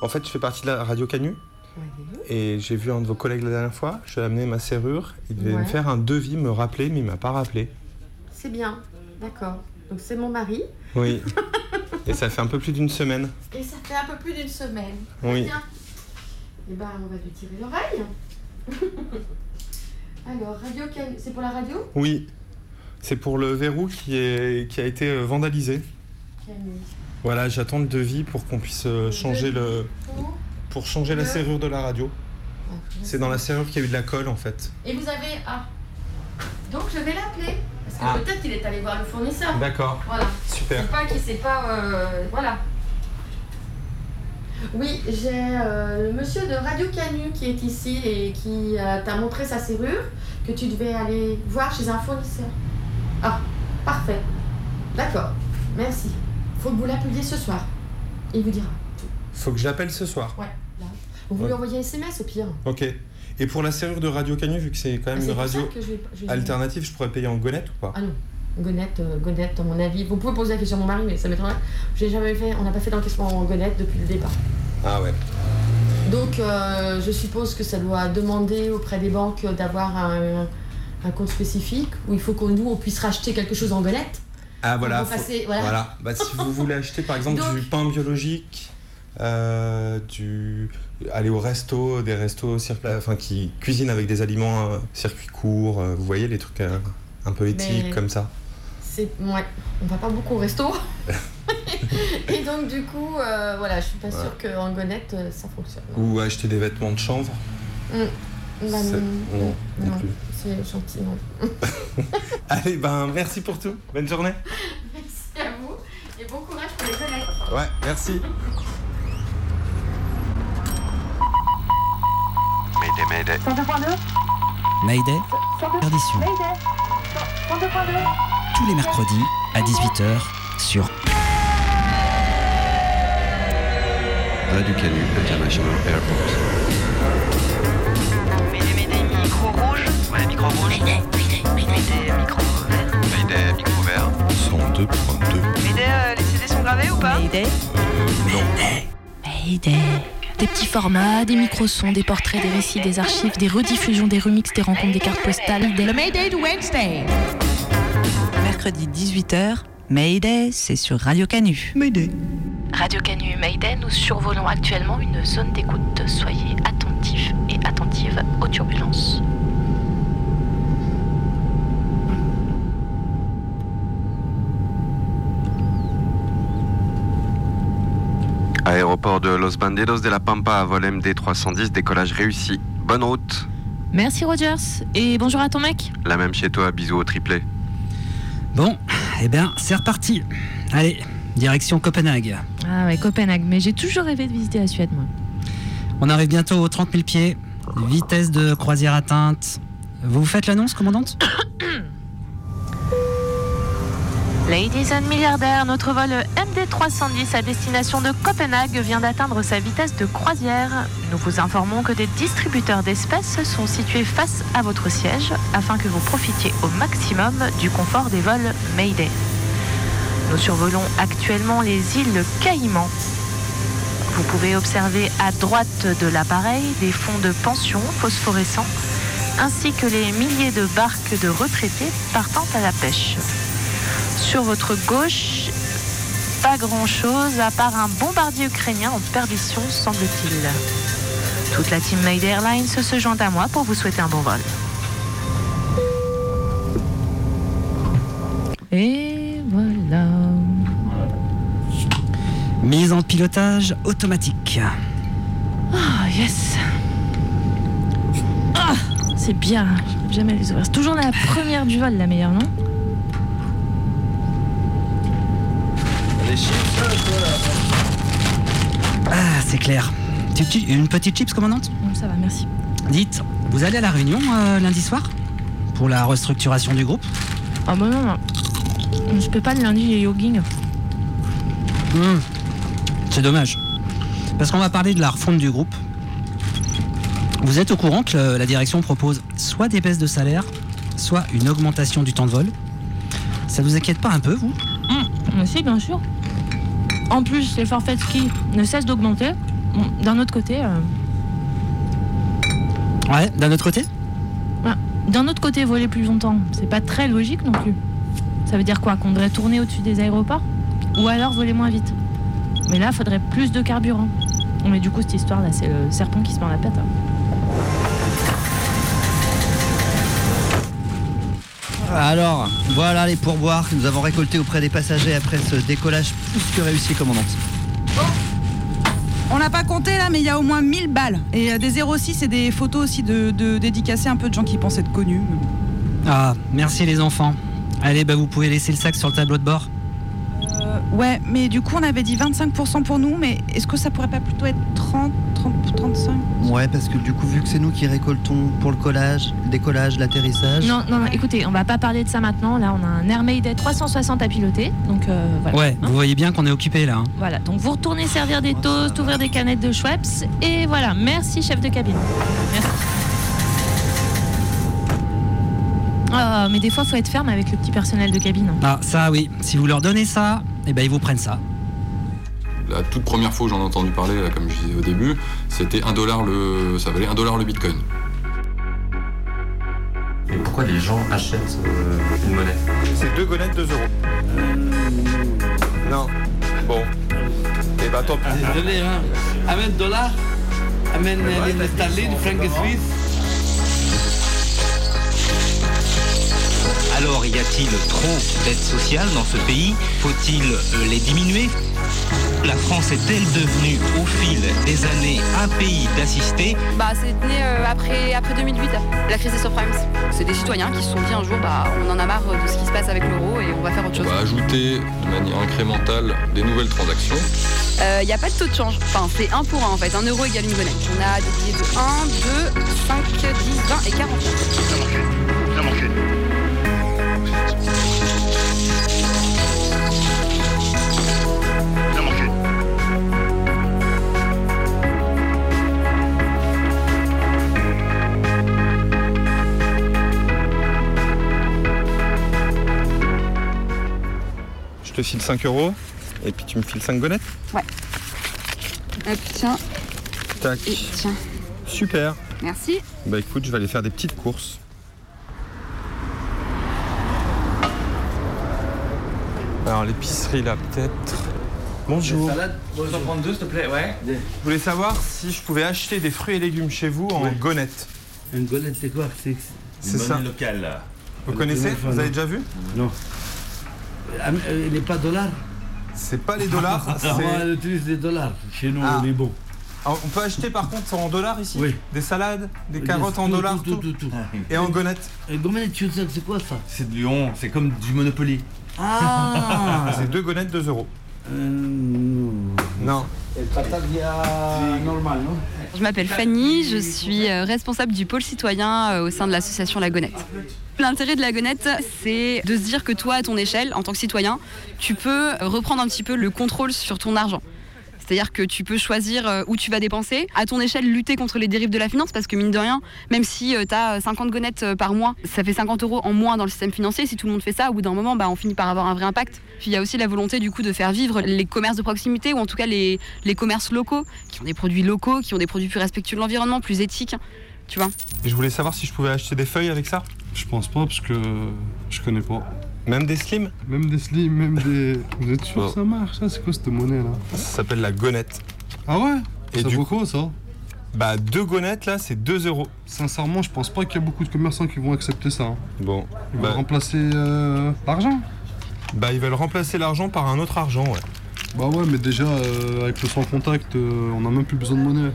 En fait, je fais partie de la radio Canu. Et j'ai vu un de vos collègues la dernière fois. Je lui ai amené ma serrure. Il devait Ouais. me faire un devis, me rappeler, mais il m'a pas rappelé. C'est bien, d'accord. Donc c'est mon mari. Oui. Et ça fait un peu plus d'une semaine. Et ça fait un peu plus d'une semaine. Oui. Bien. Eh ben, on va lui tirer l'oreille. Alors, Radio Canu, c'est pour la radio? Oui. C'est pour le verrou qui, est, qui a été euh, vandalisé. Canu. Voilà, j'attends le devis pour qu'on puisse euh, changer le. Pour- changer la serrure de la radio. C'est dans la serrure qu'il y a eu de la colle en fait. Et vous avez. Ah. Donc je vais l'appeler. Parce que Ah. peut-être qu'il est allé voir le fournisseur. D'accord. Voilà. Super. C'est pas qu'il sait pas. euh, voilà. Oui, j'ai euh, le monsieur de Radio Canu qui est ici et qui euh, t'a montré sa serrure que tu devais aller voir chez un fournisseur. Ah, parfait. D'accord. Merci. Faut que vous l'appeliez ce soir. Il vous dira. Faut que je l'appelle ce soir. Ouais, là. Vous Ouais. lui envoyez un SMS au pire. Ok. Et pour la serrure de Radio Canu, vu que c'est quand Ah, même une radio je vais- je vais- alternative, je pourrais payer en gonette ou pas? Ah non, Gonette, euh, Gonette, à mon avis. Vous pouvez poser la question à mon mari, mais ça m'étonnerait. J'ai jamais fait, on n'a pas fait d'encaissement en Gonette depuis le départ. Ah ouais. Donc, euh, je suppose que ça doit demander auprès des banques d'avoir un, un compte spécifique où il faut que nous, on puisse racheter quelque chose en Gonette. Ah voilà. Faut- passer- voilà. Bah, si vous voulez acheter par exemple Donc- du pain biologique, euh, du aller au resto, des restos circula- enfin qui cuisinent avec des aliments euh, circuit court, euh, vous voyez les trucs euh, un peu éthiques Mais- comme ça. C'est, ouais, on va pas beaucoup au resto. Et donc, du coup, euh, voilà, je suis pas Ouais. sûre qu'en Gonette, euh, ça fonctionne. Ou acheter des vêtements de chanvre. Bah, non, non, non non, plus. c'est gentil, non. Allez, ben merci pour tout. Bonne journée. Merci à vous et bon courage pour les Gonettes. Ouais, merci. Mayday, mayday. 102.2 Mayday, perdition. Mayday 102.2 Tous les mercredis à 18h sur Radio Canu International Airport. Micro rouge. Mayday, mayday, mayday, micro vert. Mayday, micro vert. 102.2. Mayday, euh, les CD sont gravés ou pas Mayday. Mayday. Des petits formats, des micro-sons, des portraits, des récits, des archives, des rediffusions, des remixes, des rencontres, des cartes postales, des... Le Mayday de Wednesday. Mercredi 18h, Mayday, c'est sur Radio Canu. Mayday. Radio Canu Mayday, nous survolons actuellement une zone d'écoute. Soyez attentifs et attentives aux turbulences. Aéroport de Los Bandidos de la Pampa à vol MD 310, décollage réussi. Bonne route. Merci Rogers, et bonjour à ton mec. La même chez toi, bisous au triplé. Bon, eh bien, c'est reparti. Allez, direction Copenhague. Ah ouais, Copenhague, mais j'ai toujours rêvé de visiter la Suède, moi. On arrive bientôt aux 30 000 pieds. Vitesse de croisière atteinte. Vous faites l'annonce, commandante? Ladies and milliardaires, notre vol MD310 à destination de Copenhague vient d'atteindre sa vitesse de croisière. Nous vous informons que des distributeurs d'espèces sont situés face à votre siège afin que vous profitiez au maximum du confort des vols Mayday. Nous survolons actuellement les îles Caïmans. Vous pouvez observer à droite de l'appareil des fonds de pension phosphorescents ainsi que les milliers de barques de retraités partant à la pêche. Sur votre gauche, pas grand-chose à part un bombardier ukrainien en perdition, semble-t-il. Toute la team Mayday Airlines se joint à moi pour vous souhaiter un bon vol. Et voilà. Mise en pilotage automatique. Ah, yes. Ah, c'est bien. J'aime jamais les ouvrir. C'est toujours la première du vol, la meilleure, non? C'est clair. Une petite chips, commandante? Ça va, merci. Dites, vous allez à la réunion euh, lundi soir? Pour la restructuration du groupe? Ah bah non, non. Je peux pas le lundi, j'ai jogging. Hmm, C'est dommage. Parce qu'on va parler de la refonte du groupe. Vous êtes au courant que le- la direction propose soit des baisses de salaire, soit une augmentation du temps de vol? Ça vous inquiète pas un peu, vous? Mais si, bien sûr. En plus, les forfaits de ski ne cessent d'augmenter. Bon, d'un autre côté, euh, Ouais, d'un autre côté d'un autre côté, voler plus longtemps, c'est pas très logique non plus. Ça veut dire quoi Qu'on devrait tourner au-dessus des aéroports Ou alors voler moins vite? Mais là, faudrait plus de carburant. Mais du coup, cette histoire-là, c'est le serpent qui se mord la tête. hein. Alors, voilà les pourboires que nous avons récoltés auprès des passagers après ce décollage plus que réussi, commandante. On n'a pas compté là, mais il y a au moins 1000 balles. Et euh, des 06 et des photos aussi de, de dédicacés un peu de gens qui pensent être connus. Ah, merci les enfants. Allez, bah vous pouvez laisser le sac sur le tableau de bord. Euh, ouais, mais du coup, on avait dit 25% pour nous, mais est-ce que ça pourrait pas plutôt être 30, 30, 35 Ouais, parce que du coup, vu que c'est nous qui récoltons pour le collage, le décollage, l'atterrissage. Non, non, non, écoutez, on va pas parler de ça maintenant. Là, on a un Air Mayday 360 à piloter. Donc, euh, voilà. Ouais, Hein vous voyez bien qu'on est occupé là. hein. Voilà, donc vous retournez servir des toasts, ouvrir des canettes de Schweppes. Et voilà, merci chef de cabine. Merci. Ah, mais des fois, faut être ferme avec le petit personnel de cabine. Ah, ça oui. Si vous leur donnez ça, eh ben ils vous prennent ça. La toute première fois j'en ai entendu parler, là, comme je disais au début, c'était un dollar le, ça valait un dollar le bitcoin. Et pourquoi les gens achètent euh, une monnaie? C'est deux gonettes, 2 euros. Non. Bon. Et bah tant pis. Désolé, hein. Amène dollar, amène les sterling, franc suisse. Alors, y a-t-il trop d'aides sociales dans ce pays? Faut-il euh, les diminuer? La France est-elle devenue, au fil des années, un pays d'assistés Bah, c'est né euh, après, après 2008, la crise des subprimes. C'est des citoyens qui se sont dit un jour, bah, on en a marre de ce qui se passe avec l'euro et on va faire autre On chose. va ajouter de manière incrémentale des nouvelles transactions. Il n'y a pas de taux de change. Enfin, c'est 1 pour 1 en fait. 1 euro égale une monnaie. On a des billets de 1, 2, 5, 10, 20 et 40. Ça manquait. Ça te file 5 euros et puis tu me files 5 gonettes Ouais. Hop, tiens, Tac. et tiens. Super. Merci. Bah écoute, je vais aller faire des petites courses. Alors l'épicerie là peut-être. Bonjour. Salade, 232 s'il te plaît, ouais. Je voulais savoir si je pouvais acheter des fruits et légumes chez vous en Ouais. gonettes. Une golette, c'est quoi? C'est C'est ça. locale. Vous connaissez? Vous avez déjà vu? Non. Ah, mais, euh, Il n'est pas dollar C'est pas les dollars, c'est- On utilise les dollars. Chez nous, Ah. on est bon. Alors, on peut acheter par contre en dollars ici Oui. Des salades, des carottes en tout, dollars, tout, tout, tout, tout. Et en gonettes Et tu sais, c'est quoi ça C'est de Lyon, c'est comme du Monopoly. Ah C'est deux gonettes, 2 euros. Euh, non. Je m'appelle Fanny, je suis euh, responsable du pôle citoyen euh, au sein de l'association La Gonette. L'intérêt de la Gonette, c'est de se dire que toi, à ton échelle, en tant que citoyen, tu peux reprendre un petit peu le contrôle sur ton argent. C'est-à-dire que tu peux choisir euh, où tu vas dépenser, à ton échelle lutter contre les dérives de la finance, parce que mine de rien, même si tu as 50 gonettes par mois, ça fait 50 euros en moins dans le système financier. Si tout le monde fait ça, au bout d'un moment, bah, on finit par avoir un vrai impact. Puis il y a aussi la volonté du coup de faire vivre les commerces de proximité, ou en tout cas les, les commerces locaux, qui ont des produits locaux, qui ont des produits plus respectueux de l'environnement, plus éthiques. Tu vois Et je voulais savoir si je pouvais acheter des feuilles avec ça? Je pense pas parce que je connais pas. Même des slims Même des slims, même des. Vous êtes sûr que ça marche ça? C'est quoi cette monnaie là? Ça s'appelle la gonette. Ah ouais? Et Ça du vaut coup quoi ça? Bah deux gonettes là, c'est 2 euros. Sincèrement, je pense pas qu'il y a beaucoup de commerçants qui vont accepter ça. hein. Bon. Ils Bah, vont remplacer euh, l'argent. bah ils veulent remplacer l'argent par un autre argent, ouais. Bah ouais, mais déjà, euh, avec le sans contact, euh, on a même plus besoin de monnaie.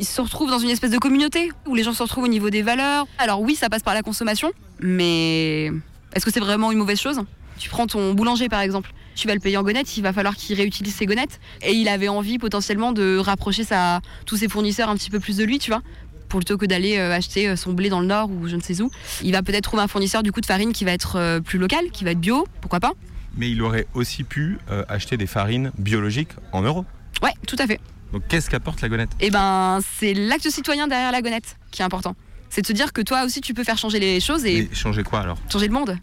Ils se retrouvent dans une espèce de communauté où les gens se retrouvent au niveau des valeurs. Alors oui, ça passe par la consommation, mais est-ce que c'est vraiment une mauvaise chose? Tu prends ton boulanger par exemple, tu vas le payer en gonnettes, il va falloir qu'il réutilise ses gonnettes. Et il avait envie potentiellement de rapprocher sa, tous ses fournisseurs un petit peu plus de lui, tu vois plutôt que d'aller euh, acheter euh, son blé dans le nord ou je ne sais où. Il va peut-être trouver un fournisseur du coup de farine qui va être euh, plus local, qui va être bio, pourquoi pas Mais il aurait aussi pu euh, acheter des farines biologiques en euros. Ouais, tout à fait. Donc qu'est-ce qu'apporte la gonette? Eh ben, c'est l'acte citoyen derrière la gonette qui est important. C'est de se dire que toi aussi tu peux faire changer les choses et changer quoi alors? changer le monde.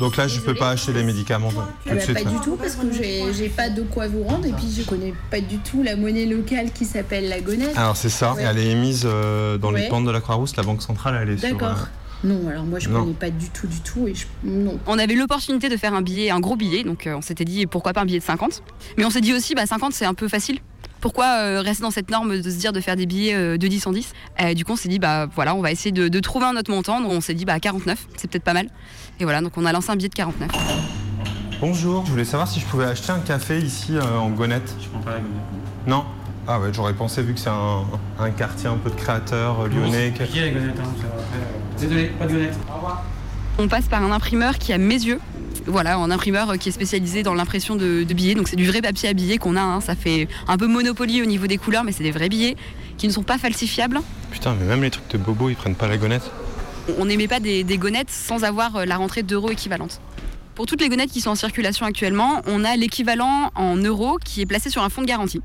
Donc là, je peux pas acheter les médicaments tout Ah de bah, suite. pas du tout parce que j'ai pas de quoi vous rendre et puis je connais pas du tout la monnaie locale qui s'appelle la gonette. Alors c'est ça, Ouais. elle est émise euh, dans les pentes de la Croix-Rousse, la Banque centrale, elle est sur. D'accord. euh, Non, alors moi je Non. connais pas du tout du tout et je... non. On avait l'opportunité de faire un billet, un gros billet, donc euh, on s'était dit pourquoi pas un billet de 50. Mais on s'est dit aussi, bah 50 c'est un peu facile. Pourquoi euh, rester dans cette norme de se dire de faire des billets euh, de 10 en 10 Euh, Du coup on s'est dit bah voilà on va essayer de, de trouver un autre montant. Donc on s'est dit bah 49 c'est peut-être pas mal. Et voilà donc on a lancé un billet de 49. Bonjour, je voulais savoir si je pouvais acheter un café ici euh, en Gonette. Je prends pas la gonette. Non? Ah ouais, j'aurais pensé vu que c'est un, un quartier un peu de créateurs euh, lyonnais. que- Qui est la gonette hein, Désolé, pas de gonette. Au revoir. On passe par un imprimeur qui a mes yeux. Voilà, un imprimeur euh, qui est spécialisé dans l'impression de, de billets. Donc c'est du vrai papier à billets qu'on a. hein. Ça fait un peu monopoly au niveau des couleurs, mais c'est des vrais billets qui ne sont pas falsifiables. Putain, mais même les trucs de bobo, ils prennent pas la gonette. On n'émet pas des, des gonnettes sans avoir euh, la rentrée d'euros équivalente. Pour toutes les gonnettes qui sont en circulation actuellement, on a l'équivalent en euros qui est placé sur un fonds de garantie.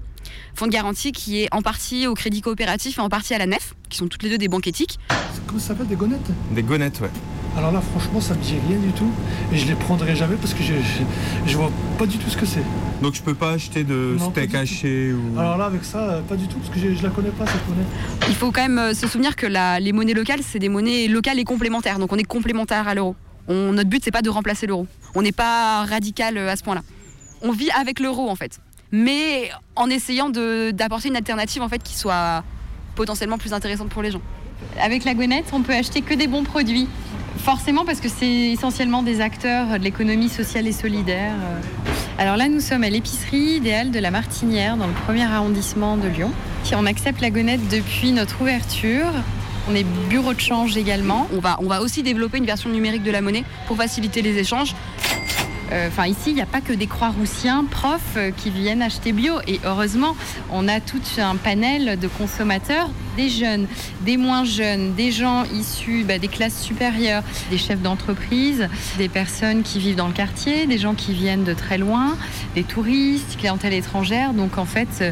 Fonds de garantie qui est en partie au crédit coopératif et en partie à la nef, qui sont toutes les deux des banques éthiques. Comment ça s'appelle des gonnettes? Des gonnettes, ouais. Alors là, franchement, ça me dit rien du tout. Et je les prendrai jamais parce que je, je, je vois pas du tout ce que c'est. Donc je peux pas acheter de Non, steak haché ou. Alors là, avec ça, euh, pas du tout parce que je, je la connais pas cette monnaie. Il faut quand même euh, se souvenir que la- les monnaies locales, c'est des monnaies locales et complémentaires. Donc on est complémentaire à l'euro. On- Notre but, c'est pas de remplacer l'euro. On n'est pas radical euh, à ce point-là. On vit avec l'euro en fait, mais en essayant de- d'apporter une alternative en fait qui soit potentiellement plus intéressante pour les gens. Avec la gonette, on peut acheter que des bons produits. Forcément parce que c'est essentiellement des acteurs de l'économie sociale et solidaire. Alors là, nous sommes à l'épicerie idéale de la Martinière, dans le premier arrondissement de Lyon. On accepte la gonette depuis notre ouverture, on est bureau de change également. On va, on va aussi développer une version numérique de la monnaie pour faciliter les échanges. Euh, Enfin, ici, il n'y a pas que des Croix-Roussiens profs euh, qui viennent acheter bio. Et heureusement, on a tout un panel de consommateurs, des jeunes, des moins jeunes, des gens issus bah, des classes supérieures, des chefs d'entreprise, des personnes qui vivent dans le quartier, des gens qui viennent de très loin, des touristes, clientèle étrangère. Donc, en fait, euh,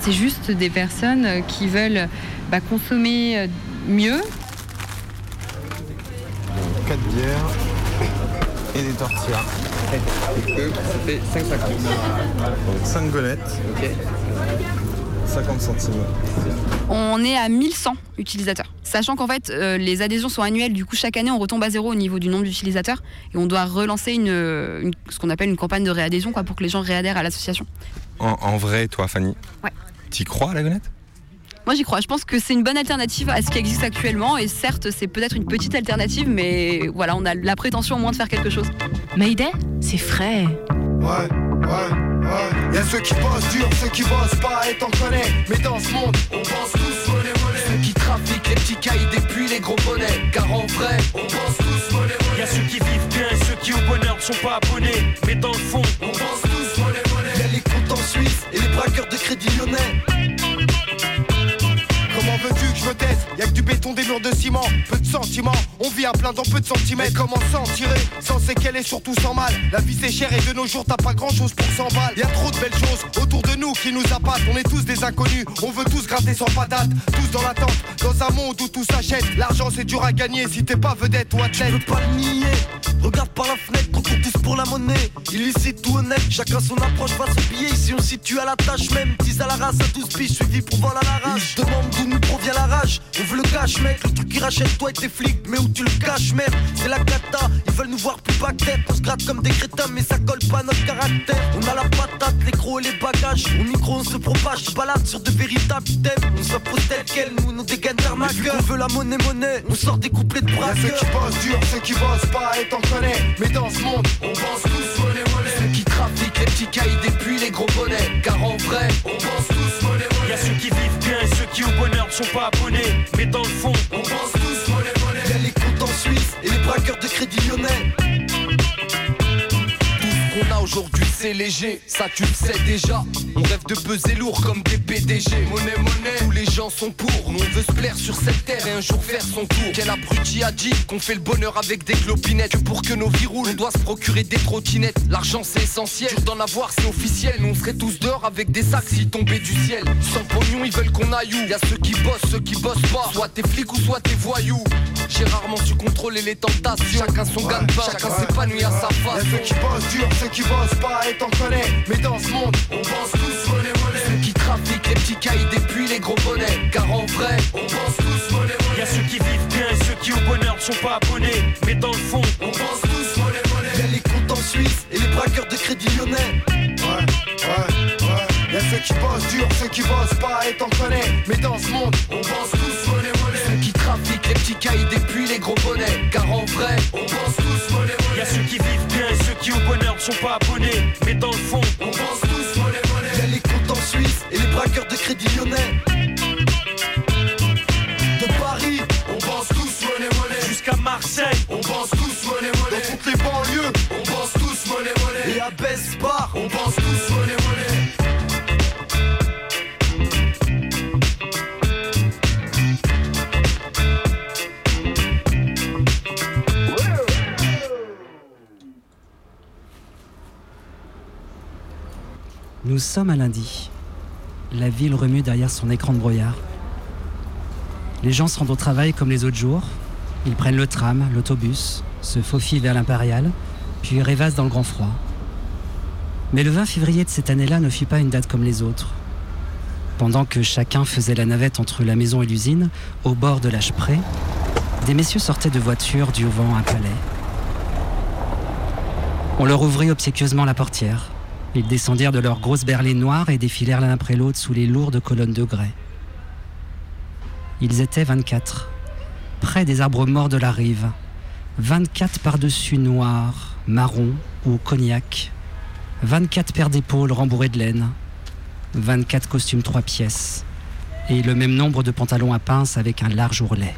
c'est juste des personnes qui veulent bah, consommer mieux, 4 bières et des tortillas. Ça fait 5 sacs. Donc 5 gonnettes. Ok. 50 centimes. On est à 1100 utilisateurs. Sachant qu'en fait, euh, les adhésions sont annuelles, du coup, chaque année, on retombe à zéro au niveau du nombre d'utilisateurs. Et on doit relancer une, une- ce qu'on appelle une campagne de réadhésion quoi, pour que les gens réadhèrent à l'association. En, en vrai, toi, Fanny Ouais. T'y crois à la gonette Moi, j'y crois. Je pense que c'est une bonne alternative à ce qui existe actuellement. Et certes, c'est peut-être une petite alternative, mais voilà, on a la prétention au moins de faire quelque chose. Mayday, c'est frais. Ouais, ouais, ouais. Y'a ceux qui bossent dur, ceux qui bossent pas, et t'en connais. Mais dans ce monde, on pense tous monnaie, monnaie. Ceux qui trafiquent les petits cailles depuis les gros bonnets. Car en vrai, on pense tous monnaie, monnaie. Y'a ceux qui vivent bien et ceux qui au bonheur ne sont pas abonnés. Mais dans le fond, On pense tous monnaie, monnaie. Y'a les comptes en Suisse et les braqueurs de crédit lyonnais. Que je me taise Y'a que du béton, des murs de ciment, peu de sentiments. On vit à plein dans peu de centimètres. Comment s'en tirer Sans séquelles et surtout sans mal. La vie c'est cher et de nos jours t'as pas grand chose pour 100 balles. Y'a trop de belles choses autour de nous qui nous appâtent. On est tous des inconnus, on veut tous gratter sans patate. Tous dans l'attente, dans un monde où tout s'achète. L'argent c'est dur à gagner si t'es pas vedette ou athlète. Je peux pas le nier. Regarde par la fenêtre, on court tous pour la monnaie. Illicite ou honnête, chacun son approche face au billet. Ici on situe à la tâche même. 10 à la race, à 12 piges, suivi pour vol à la rage. Je demande d'où nous provient la rage. On veut le cash, mec. Le truc qui rachète toi et tes flics. Mais où tu le caches, merde C'est la cata. Ils veulent nous voir plus bas que tête. On se gratte comme des crétins, mais ça colle pas à notre caractère. On a la patate, les crocs et les bagages. Au micro, on se propage. Je balade sur de véritables thèmes. On s'impose tel quel, nous, nos dégaines d'arnaqueurs. On veut la monnaie, monnaie. On sort des couplets de. Y'a ceux qui bossent dur, ceux qui bossent pas, et t'en connais. Mais dans ce monde, on pense tous monnaie, monnaie. Ceux qui trafiquent les petits cailles depuis les gros bonnets. Car en vrai, on pense tous monnaie, monnaie. y'a ceux qui vivent bien et qui au bonheur ne sont pas abonnés. Mais dans le fond, On pense tous monnaie, monnaie. Y'a les comptes en Suisse et les braqueurs de crédit lyonnais. Qu'on a aujourd'hui, c'est léger, ça tu le sais déjà. On rêve de peser lourd comme des PDG. Monnaie, monnaie, tous les gens sont pour. Nous on veut se plaire sur cette terre et un jour faire son tour. Quel abruti a dit qu'on fait le bonheur avec des clopinettes. Pour que nos vies roulent, on doit se procurer des trottinettes. L'argent c'est essentiel, d'en avoir c'est officiel. Nous on serait tous dehors avec des sacs s'ils tombaient du ciel. Sans pognon, ils veulent qu'on aille où? Y a ceux qui bossent, ceux qui bossent pas. Soit t'es flics ou soit t'es voyous. J'ai rarement su contrôler les tentations. Chacun son gagne-pain, chacun s'épanouit à sa Y'a façon. ceux qui bossent dur, ceux qui bossent pas et t'en connais. Mais dans ce monde, on pense tous monnaie monnaie. Ceux qui trafiquent les petits cailles depuis les gros bonnets. Car en vrai, On pense tous monnaie monnaie. Y'a ceux qui vivent bien et ceux qui au bonheur ne sont pas abonnés. Mais dans le fond, On pense tous monnaie monnaie. y'a les comptes en Suisse et les braqueurs de crédit lyonnais. Ouais, ouais, ouais. Y'a ceux qui bossent dur, ceux qui bossent pas et t'en connais. Mais dans ce monde, on pense tous monnaie Ceux qui trafiquent les petits cailles depuis les gros bonnets. Car en vrai, On pense tous monnaie y'a monnaie. ceux qui vivent bien et ceux qui au bonheur ne sont pas abonnés. Mais dans le fond, On pense tous monnaie y'a monnaie. les comptes en Suisse et les braqueurs de crédit lyonnais. De Paris, On pense tous monnaie monnaie. jusqu'à Marseille, On pense Nous sommes à lundi. La ville remue derrière son écran de brouillard. Les gens se rendent au travail comme les autres jours. Ils prennent le tram, l'autobus, se faufilent vers l'impérial, puis rêvassent dans le grand froid. Mais le 20 février de cette année-là ne fut pas une date comme les autres. Pendant que chacun faisait la navette entre la maison et l'usine, au bord de l'âge près, des messieurs sortaient de voitures du vent un palais. On leur ouvrit obséquieusement la portière. Ils descendirent de leurs grosses berlines noires et défilèrent l'un après l'autre sous les lourdes colonnes de grès. Ils étaient 24, près des arbres morts de la rive. 24 par-dessus noirs, marron ou cognac. 24 paires d'épaules rembourrées de laine. 24 costumes trois pièces. Et le même nombre de pantalons à pince avec un large ourlet.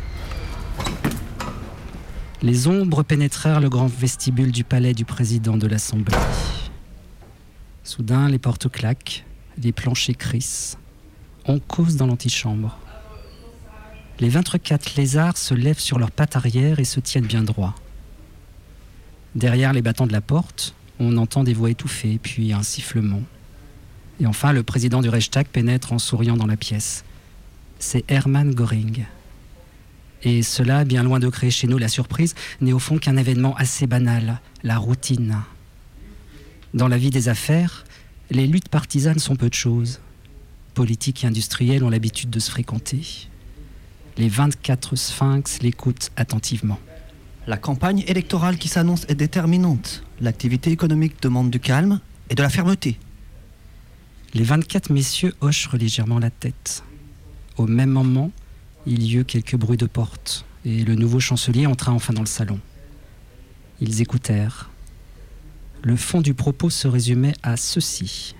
Les ombres pénétrèrent le grand vestibule du palais du président de l'Assemblée. Soudain, les portes claquent, les planchers crissent. On cause dans l'antichambre. Les 24 lézards se lèvent sur leurs pattes arrière et se tiennent bien droit. Derrière les battants de la porte, on entend des voix étouffées, puis un sifflement. Et enfin, le président du Reichstag pénètre en souriant dans la pièce. C'est Hermann Göring. Et cela, bien loin de créer chez nous la surprise, n'est au fond qu'un événement assez banal, la routine. Dans la vie des affaires, les luttes partisanes sont peu de choses. Politiques et industriels ont l'habitude de se fréquenter. Les 24 sphinx l'écoutent attentivement. La campagne électorale qui s'annonce est déterminante. L'activité économique demande du calme et de la fermeté. Les 24 messieurs hochent légèrement la tête. Au même moment, il y eut quelques bruits de porte, et le nouveau chancelier entra enfin dans le salon. Ils écoutèrent. Le fond du propos se résumait à ceci.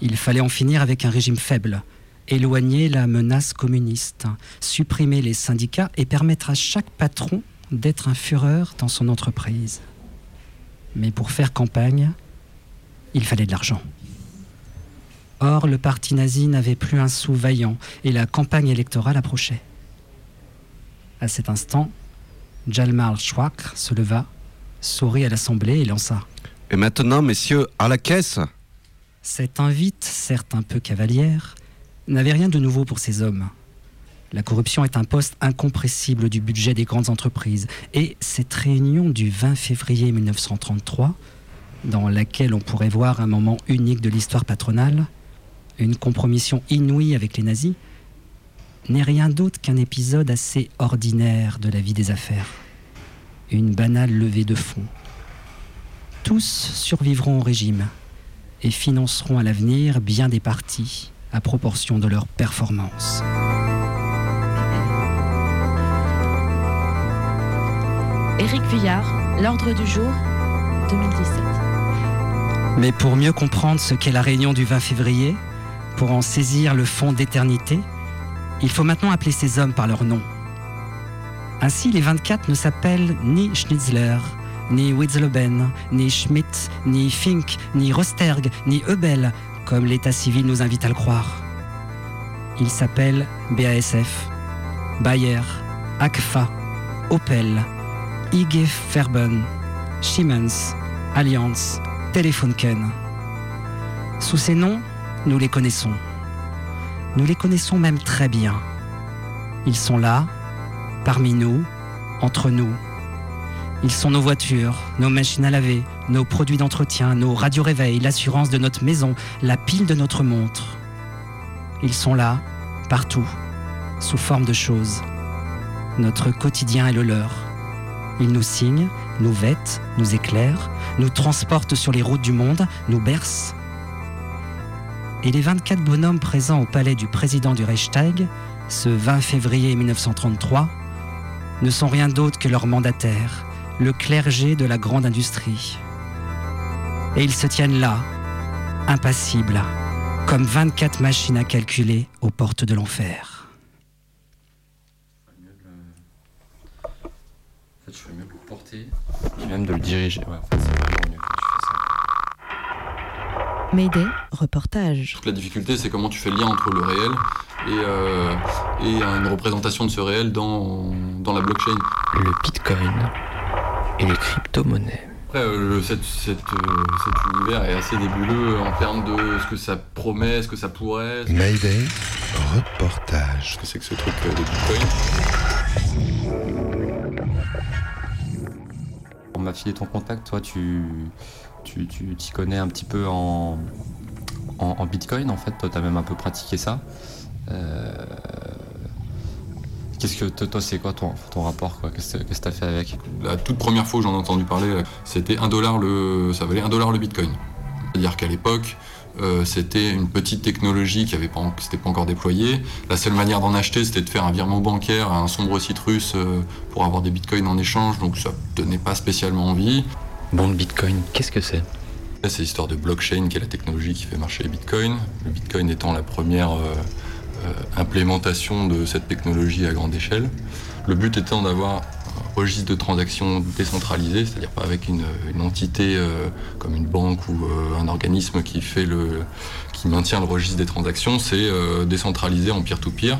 Il fallait en finir avec un régime faible, éloigner la menace communiste, supprimer les syndicats et permettre à chaque patron d'être un fureur dans son entreprise. Mais pour faire campagne, il fallait de l'argent. Or, le parti nazi n'avait plus un sou vaillant et la campagne électorale approchait. À cet instant, Jalmar Schwach se leva, sourit à l'Assemblée et lança Et maintenant, messieurs, à la caisse Cette invite, certes un peu cavalière, n'avait rien de nouveau pour ces hommes. La corruption est un poste incompressible du budget des grandes entreprises. Et cette réunion du 20 février 1933, dans laquelle on pourrait voir un moment unique de l'histoire patronale, une compromission inouïe avec les nazis, n'est rien d'autre qu'un épisode assez ordinaire de la vie des affaires. Une banale levée de fonds. Tous survivront au régime et financeront à l'avenir bien des partis à proportion de leur performance. Éric Vuillard, L'ordre du jour, 2017. Mais pour mieux comprendre ce qu'est la réunion du 20 février, pour en saisir le fond d'éternité, il faut maintenant appeler ces hommes par leur nom. Ainsi, les 24 ne s'appellent ni Schnitzler, ni Witzleben, ni Schmidt, ni Fink, ni Rosterg, ni Eubel, comme l'état civil nous invite à le croire. Il s'appelle BASF, Bayer, Agfa, Opel, IG Farben, Siemens, Allianz, Telefunken. Sous ces noms, nous les connaissons. Nous les connaissons même très bien. Ils sont là, parmi nous, entre nous. Ils sont nos voitures, nos machines à laver, nos produits d'entretien, nos radios-réveils, l'assurance de notre maison, la pile de notre montre. Ils sont là, partout, sous forme de choses. Notre quotidien est le leur. Ils nous signent, nous vêtent, nous éclairent, nous transportent sur les routes du monde, nous bercent. Et les 24 bonhommes présents au palais du président du Reichstag, ce 20 février 1933, ne sont rien d'autre que leurs mandataires, le clergé de la grande industrie. Et ils se tiennent là, impassibles, comme 24 machines à calculer aux portes de l'enfer. Je mieux porter et même de le diriger c'est vraiment mieux quand tu fais ça. Mayday, reportage. Toute la difficulté, c'est comment tu fais le lien entre le réel et, euh, et une représentation de ce réel dans, dans la blockchain. Le bitcoin et les crypto-monnaies. Après, euh, le- cette- cette, euh, cet univers est assez nébuleux en termes de ce que ça promet, ce que ça pourrait. Mayday, reportage. Ce que c'est que ce truc euh, de bitcoin? On m'a filé ton contact, toi tu tu t'y connais un petit peu en, bitcoin en fait, toi tu as même un peu pratiqué ça. Euh, Qu'est-ce que toi c'est quoi ton, ton rapport Qu'est-ce que tu as fait avec? La toute première fois où j'en ai entendu parler, c'était un dollar le, ça valait un dollar le bitcoin. C'est-à-dire qu'à l'époque, euh, c'était une petite technologie qui avait pas, pas encore déployée. La seule manière d'en acheter, c'était de faire un virement bancaire à un sombre site russe euh, pour avoir des bitcoins en échange, donc ça donnait pas spécialement envie. Bon, le bitcoin, qu'est-ce que c'est? C'est l'histoire de blockchain qui est la technologie qui fait marcher les bitcoins. Le bitcoin étant la première euh, euh, implémentation de cette technologie à grande échelle. Le but étant d'avoir un registre de transactions décentralisé, c'est-à-dire pas avec une, entité euh, comme une banque ou un organisme qui maintient le registre des transactions, c'est décentralisé en peer-to-peer.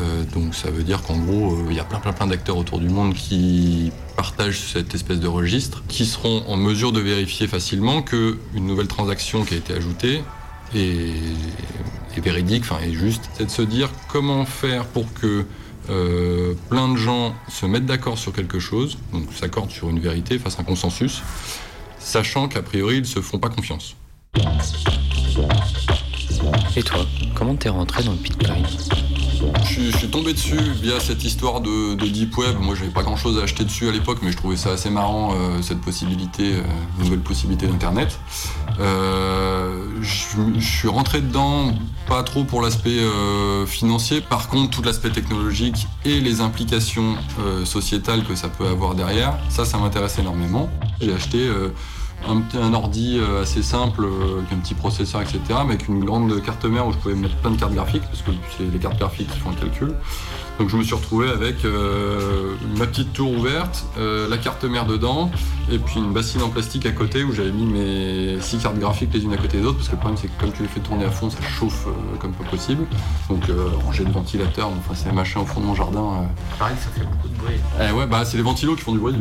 Euh, donc ça veut dire qu'en gros, euh, il y a plein plein plein d'acteurs autour du monde qui partagent cette espèce de registre, qui seront en mesure de vérifier facilement que une nouvelle transaction qui a été ajoutée est, véridique, enfin est juste. C'est de se dire comment faire pour que euh, plein de gens se mettent d'accord sur quelque chose, donc s'accordent sur une vérité, fassent un consensus, sachant qu'a priori ils se font pas confiance. Et toi, comment t'es rentré dans le bitcoin? Je suis, tombé dessus via cette histoire de, de deep web. Moi, j'avais pas grand chose à acheter dessus à l'époque, mais je trouvais ça assez marrant euh, cette possibilité, euh, nouvelle possibilité d'internet. Euh, je, je suis rentré dedans pas trop pour l'aspect financier. Par contre, tout l'aspect technologique et les implications sociétales que ça peut avoir derrière, ça, ça m'intéresse énormément. J'ai acheté un, un ordi euh, assez simple, euh, avec un petit processeur, etc., mais avec une grande carte mère où je pouvais mettre plein de cartes graphiques, parce que c'est les cartes graphiques qui font le calcul. Donc je me suis retrouvé avec euh, ma petite tour ouverte, euh, la carte mère dedans, et puis une bassine en plastique à côté où j'avais mis mes six cartes graphiques les unes à côté des autres, parce que le problème c'est que comme tu les fais tourner à fond, ça chauffe euh, comme pas possible. Donc euh, ranger le ventilateur, enfin c'est un machin au fond de mon jardin. euh. Pareil, ça fait beaucoup de bruit. Eh ouais, bah c'est les ventilos qui font du bruit.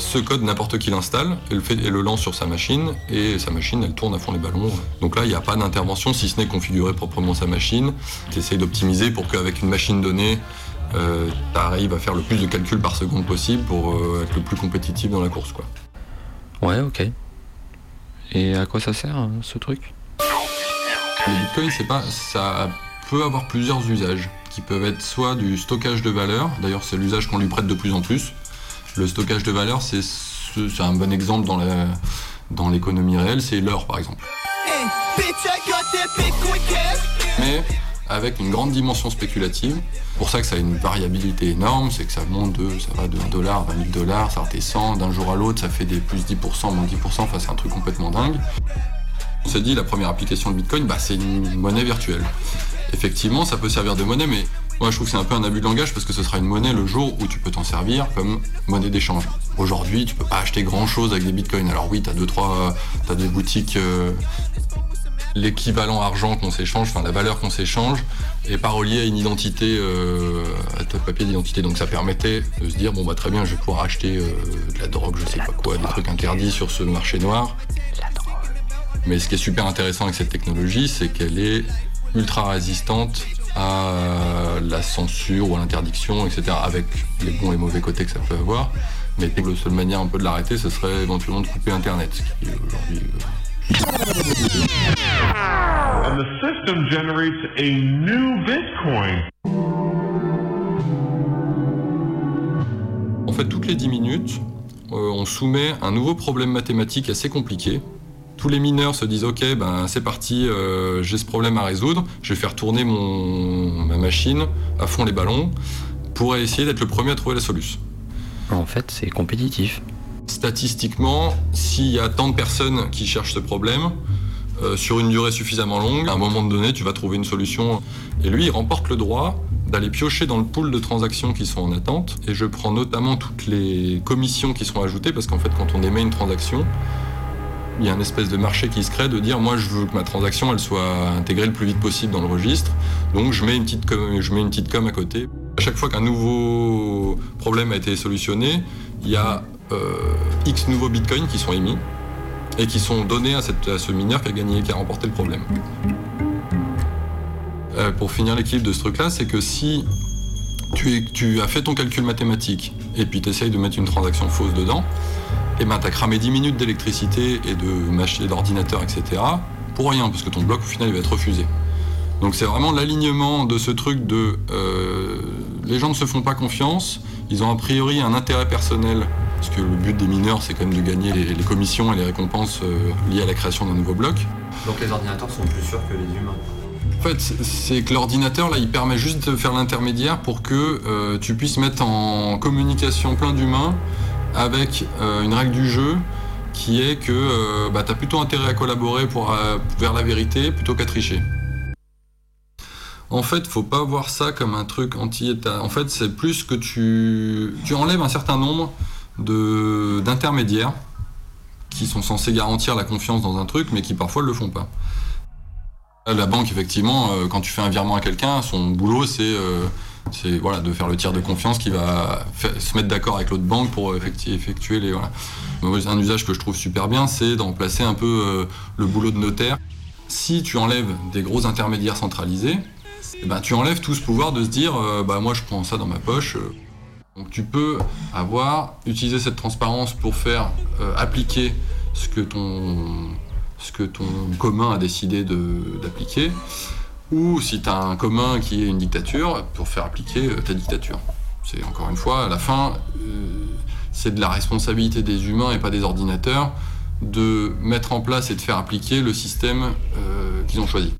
Ce code, n'importe qui l'installe et le, fait, et le lance sur sa machine, et sa machine, elle tourne à fond les ballons. Donc là, il n'y a pas d'intervention, si ce n'est configurer proprement sa machine. Tu essayes d'optimiser pour qu'avec une machine donnée, euh, tu arrives à faire le plus de calculs par seconde possible pour euh, être le plus compétitif dans la course. Quoi. Ouais, ok. Et à quoi ça sert, hein, ce truc? Le Bitcoin, c'est pas, ça peut avoir plusieurs usages qui peuvent être soit du stockage de valeur, d'ailleurs c'est l'usage qu'on lui prête de plus en plus. Le stockage de valeur, c'est ce- c'est un bon exemple dans la- dans l'économie réelle, c'est l'or par exemple. Mais avec une grande dimension spéculative. Pour ça que ça a une variabilité énorme, c'est que ça monte de, ça va de 1 dollar à 20 000 dollars, ça redescend d'un jour à l'autre, ça fait des plus 10%, moins 10%, enfin c'est un truc complètement dingue. On s'est dit, la première application de Bitcoin, bah, c'est une monnaie virtuelle. Effectivement, ça peut servir de monnaie, mais Moi, je trouve que c'est un peu un abus de langage parce que ce sera une monnaie le jour où tu peux t'en servir comme monnaie d'échange. Aujourd'hui, tu peux pas acheter grand chose avec des bitcoins. Alors oui, t'as deux, trois, t'as des boutiques, euh, l'équivalent argent qu'on s'échange, enfin la valeur qu'on s'échange, est pas reliée à une identité, euh, à ton papier d'identité. Donc ça permettait de se dire, bon bah très bien, je vais pouvoir acheter euh, de la drogue, je sais pas quoi, des trucs interdits sur ce marché noir. Mais ce qui est super intéressant avec cette technologie, c'est qu'elle est ultra résistante à la censure ou à l'interdiction, etc. Avec les bons et mauvais côtés que ça peut avoir. Mais la seule manière un peu de l'arrêter, ce serait éventuellement de couper Internet, ce qui est aujourd'hui euh, And the system generates a new Bitcoin. En fait, toutes les 10 minutes, euh, on soumet un nouveau problème mathématique assez compliqué. Tous les mineurs se disent ok, ben c'est parti, euh, j'ai ce problème à résoudre, je vais faire tourner mon, ma machine à fond les ballons pour essayer d'être le premier à trouver la solution. En fait, c'est compétitif. Statistiquement, s'il y a tant de personnes qui cherchent ce problème, euh, sur une durée suffisamment longue, à un moment donné, tu vas trouver une solution. Et lui, il remporte le droit d'aller piocher dans le pool de transactions qui sont en attente. Et je prends notamment toutes les commissions qui sont ajoutées, parce qu'en fait, quand on émet une transaction, il y a une espèce de marché qui se crée de dire moi je veux que ma transaction elle soit intégrée le plus vite possible dans le registre. Donc je mets une petite com, je mets une petite com à côté. À chaque fois qu'un nouveau problème a été solutionné il y a euh, x nouveaux bitcoins qui sont émis et qui sont donnés à, cette- à ce mineur qui a gagné qui a remporté le problème. Euh, pour finir l'équilibre de ce truc là c'est que si tu, tu as fait ton calcul mathématique et puis tu essayes de mettre une transaction fausse dedans, et ben t'as cramé 10 minutes d'électricité et de machines d'ordinateur, etc. pour rien, parce que ton bloc au final il va être refusé. Donc c'est vraiment l'alignement de ce truc de euh, les gens ne se font pas confiance, ils ont a priori un intérêt personnel, parce que le but des mineurs c'est quand même de gagner les, les commissions et les récompenses euh, liées à la création d'un nouveau bloc. Donc les ordinateurs sont plus sûrs que les humains. En fait, c'est- c'est que l'ordinateur, là, il permet juste de faire l'intermédiaire pour que euh, tu puisses mettre en communication plein d'humains avec euh, une règle du jeu qui est que euh, bah, tu as plutôt intérêt à collaborer pour, euh, vers la vérité plutôt qu'à tricher. En fait, faut pas voir ça comme un truc anti-État. En fait, c'est plus que tu, tu enlèves un certain nombre d'intermédiaires qui sont censés garantir la confiance dans un truc, mais qui parfois ne le font pas. La banque, effectivement, quand tu fais un virement à quelqu'un, son boulot, c'est c'est, voilà, de faire le tiers de confiance qui va se mettre d'accord avec l'autre banque pour effectu- effectuer les. Voilà. Un usage que je trouve super bien, c'est d'en placer un peu euh, le boulot de notaire. Si tu enlèves des gros intermédiaires centralisés, eh ben, tu enlèves tout ce pouvoir de se dire euh, bah, moi je prends ça dans ma poche. euh. Donc tu peux avoir, utiliser cette transparence pour faire appliquer ce que ton, ce que ton commun a décidé de- d'appliquer, ou si tu un commun qui est une dictature, pour faire appliquer euh, ta dictature. C'est encore une fois, à la fin, euh, c'est de la responsabilité des humains et pas des ordinateurs de mettre en place et de faire appliquer le système euh, qu'ils ont choisi.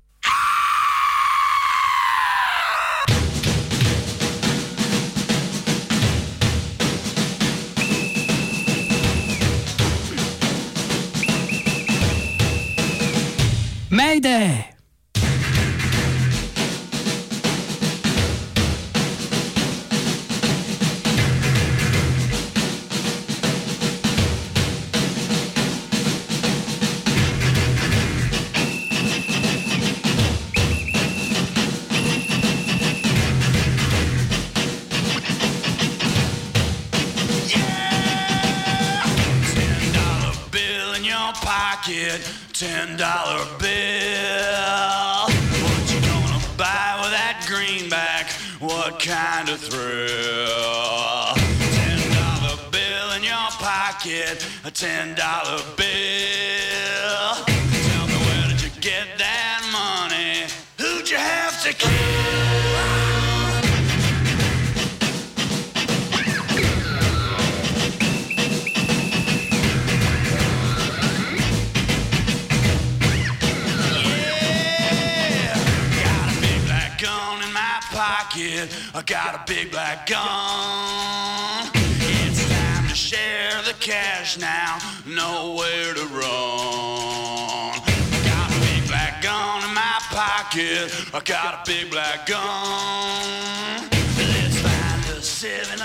I got a big black gun. Let's find a 7-Eleven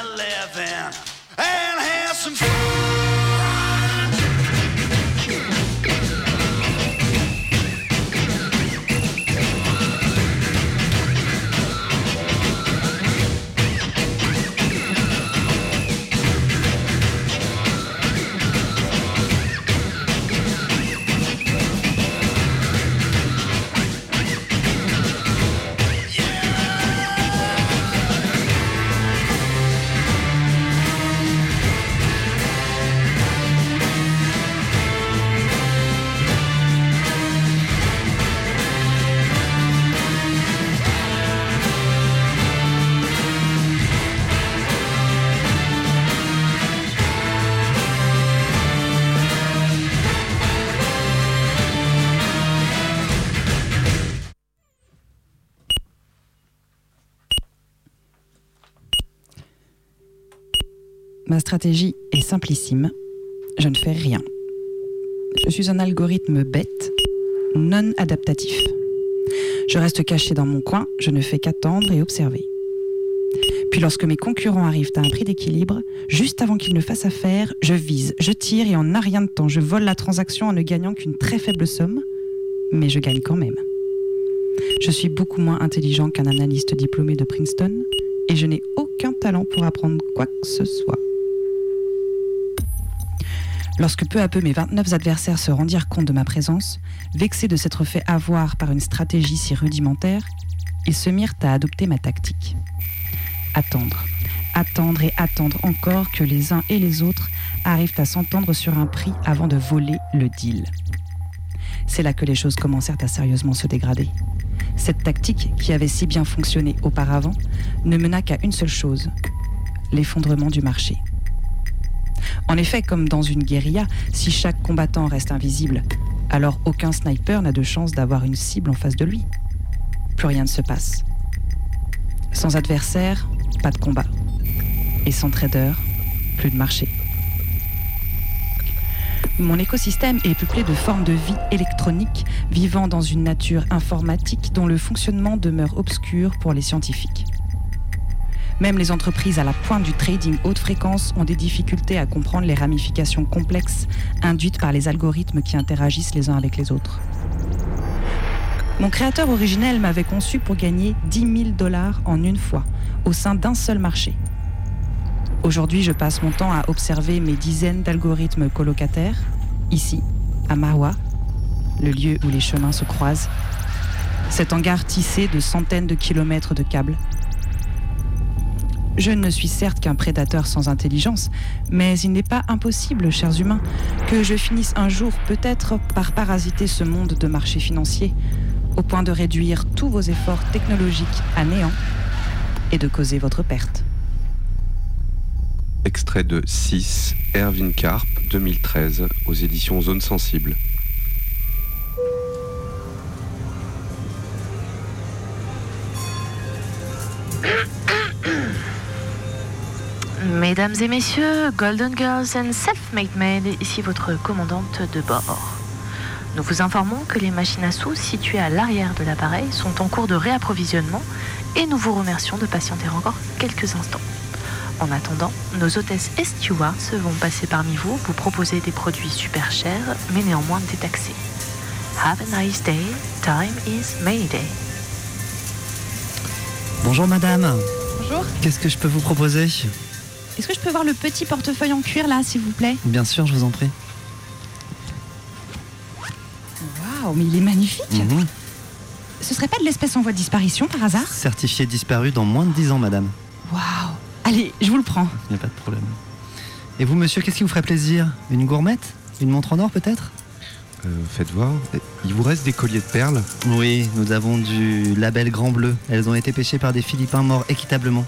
stratégie est simplissime. Je ne fais rien. Je suis un algorithme bête, non adaptatif. Je reste caché dans mon coin, je ne fais qu'attendre et observer. Puis lorsque mes concurrents arrivent à un prix d'équilibre, juste avant qu'ils ne fassent affaire, je vise, je tire et en un rien de temps, je vole la transaction en ne gagnant qu'une très faible somme, mais je gagne quand même. Je suis beaucoup moins intelligent qu'un analyste diplômé de Princeton et je n'ai aucun talent pour apprendre quoi que ce soit. Lorsque peu à peu mes 29 adversaires se rendirent compte de ma présence, vexés de s'être fait avoir par une stratégie si rudimentaire, ils se mirent à adopter ma tactique. Attendre, attendre et attendre encore que les uns et les autres arrivent à s'entendre sur un prix avant de voler le deal. C'est là que les choses commencèrent à sérieusement se dégrader. Cette tactique, qui avait si bien fonctionné auparavant, ne mena qu'à une seule chose, l'effondrement du marché. En effet, comme dans une guérilla, si chaque combattant reste invisible, alors aucun sniper n'a de chance d'avoir une cible en face de lui. Plus rien ne se passe. Sans adversaire, pas de combat. Et sans trader, plus de marché. Mon écosystème est peuplé de formes de vie électroniques vivant dans une nature informatique dont le fonctionnement demeure obscur pour les scientifiques. Même les entreprises à la pointe du trading haute fréquence ont des difficultés à comprendre les ramifications complexes induites par les algorithmes qui interagissent les uns avec les autres. Mon créateur originel m'avait conçu pour gagner 10 000 dollars en une fois, au sein d'un seul marché. Aujourd'hui, je passe mon temps à observer mes dizaines d'algorithmes colocataires, ici, à Marwa, le lieu où les chemins se croisent. Cet hangar tissé de centaines de kilomètres de câbles, je ne suis certes qu'un prédateur sans intelligence, mais il n'est pas impossible, chers humains, que je finisse un jour peut-être par parasiter ce monde de marché financier, au point de réduire tous vos efforts technologiques à néant et de causer votre perte. Extrait de 6, Erwin Karp, 2013, aux éditions Zone Sensible. Mesdames et messieurs, Golden Girls and Self-Made Men, ici votre commandante de bord. Nous vous informons que les machines à sous situées à l'arrière de l'appareil sont en cours de réapprovisionnement et nous vous remercions de patienter encore quelques instants. En attendant, nos hôtesses et stewards vont passer parmi vous, vous proposer des produits super chers, mais néanmoins détaxés. Have a nice day. Time is Mayday. Bonjour madame. Bonjour. Qu'est-ce que je peux vous proposer? Est-ce que je peux voir le petit portefeuille en cuir là, s'il vous plaît? Bien sûr, je vous en prie. Waouh, mais il est magnifique Mhm. Ce serait pas de l'espèce en voie de disparition par hasard? Certifié disparu dans moins de 10 ans, madame. Waouh Allez, je vous le prends. Il n'y a pas de problème. Et vous, monsieur, qu'est-ce qui vous ferait plaisir? Une gourmette? Une montre en or, peut-être? Euh, faites voir. Il vous reste des colliers de perles Oui, nous avons du label Grand Bleu. Elles ont été pêchées par des Philippins morts équitablement.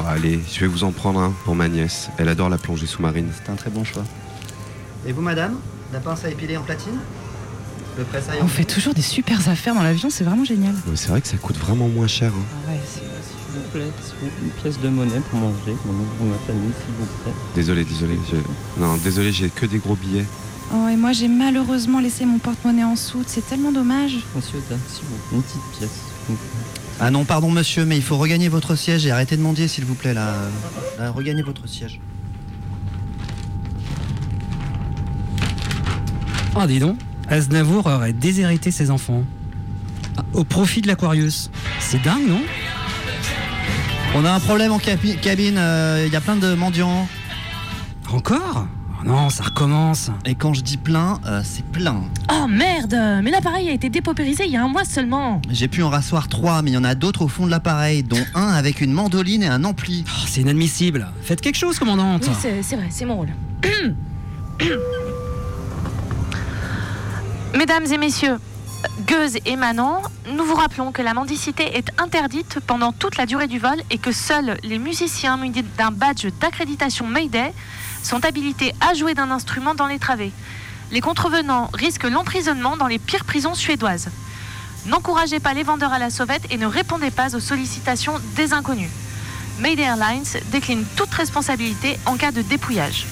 Oh, Allez, je vais vous en prendre un pour ma nièce. Elle adore la plongée sous-marine. C'est un très bon choix. Et vous, madame La pince à épiler en platine? Le presse à On fait toujours des super affaires dans l'avion, c'est vraiment génial. Ouais, C'est vrai que ça coûte vraiment moins cher. hein. Ouais, S'il vous plaît, une pièce de monnaie pour manger, pour ma famille, s'il vous plaît. Désolé, désolé. je- Non, désolé, j'ai que des gros billets. Oh, et moi j'ai malheureusement laissé mon porte-monnaie en soute, c'est tellement dommage. Monsieur, s'il vous plaît, une petite pièce. s'il vous plaît. Ah non, pardon monsieur, mais il faut regagner votre siège et arrêtez de mendier s'il vous plaît là. Là, regagnez votre siège. Ah, dis donc, Aznavour aurait déshérité ses enfants. Ah, Au profit de l'Aquarius. C'est dingue, non? On a un problème en cabine, il y a plein de mendiants. Encore? Non, ça recommence. Et quand je dis plein, euh, c'est plein. Oh merde Mais l'appareil a été dépaupérisé il y a un mois seulement J'ai pu en rasseoir trois, mais il y en a d'autres au fond de l'appareil, dont un avec une mandoline et un ampli. Oh, C'est inadmissible. Faites quelque chose, commandante. Oui, c'est c'est vrai, c'est mon rôle. Mesdames et messieurs, Gueuse et Manon, nous vous rappelons que la mendicité est interdite pendant toute la durée du vol et que seuls les musiciens munis d'un badge d'accréditation Mayday sont habilités à jouer d'un instrument dans les travées. Les contrevenants risquent l'emprisonnement dans les pires prisons suédoises. N'encouragez pas les vendeurs à la sauvette et ne répondez pas aux sollicitations des inconnus. Mayday Airlines décline toute responsabilité en cas de dépouillage.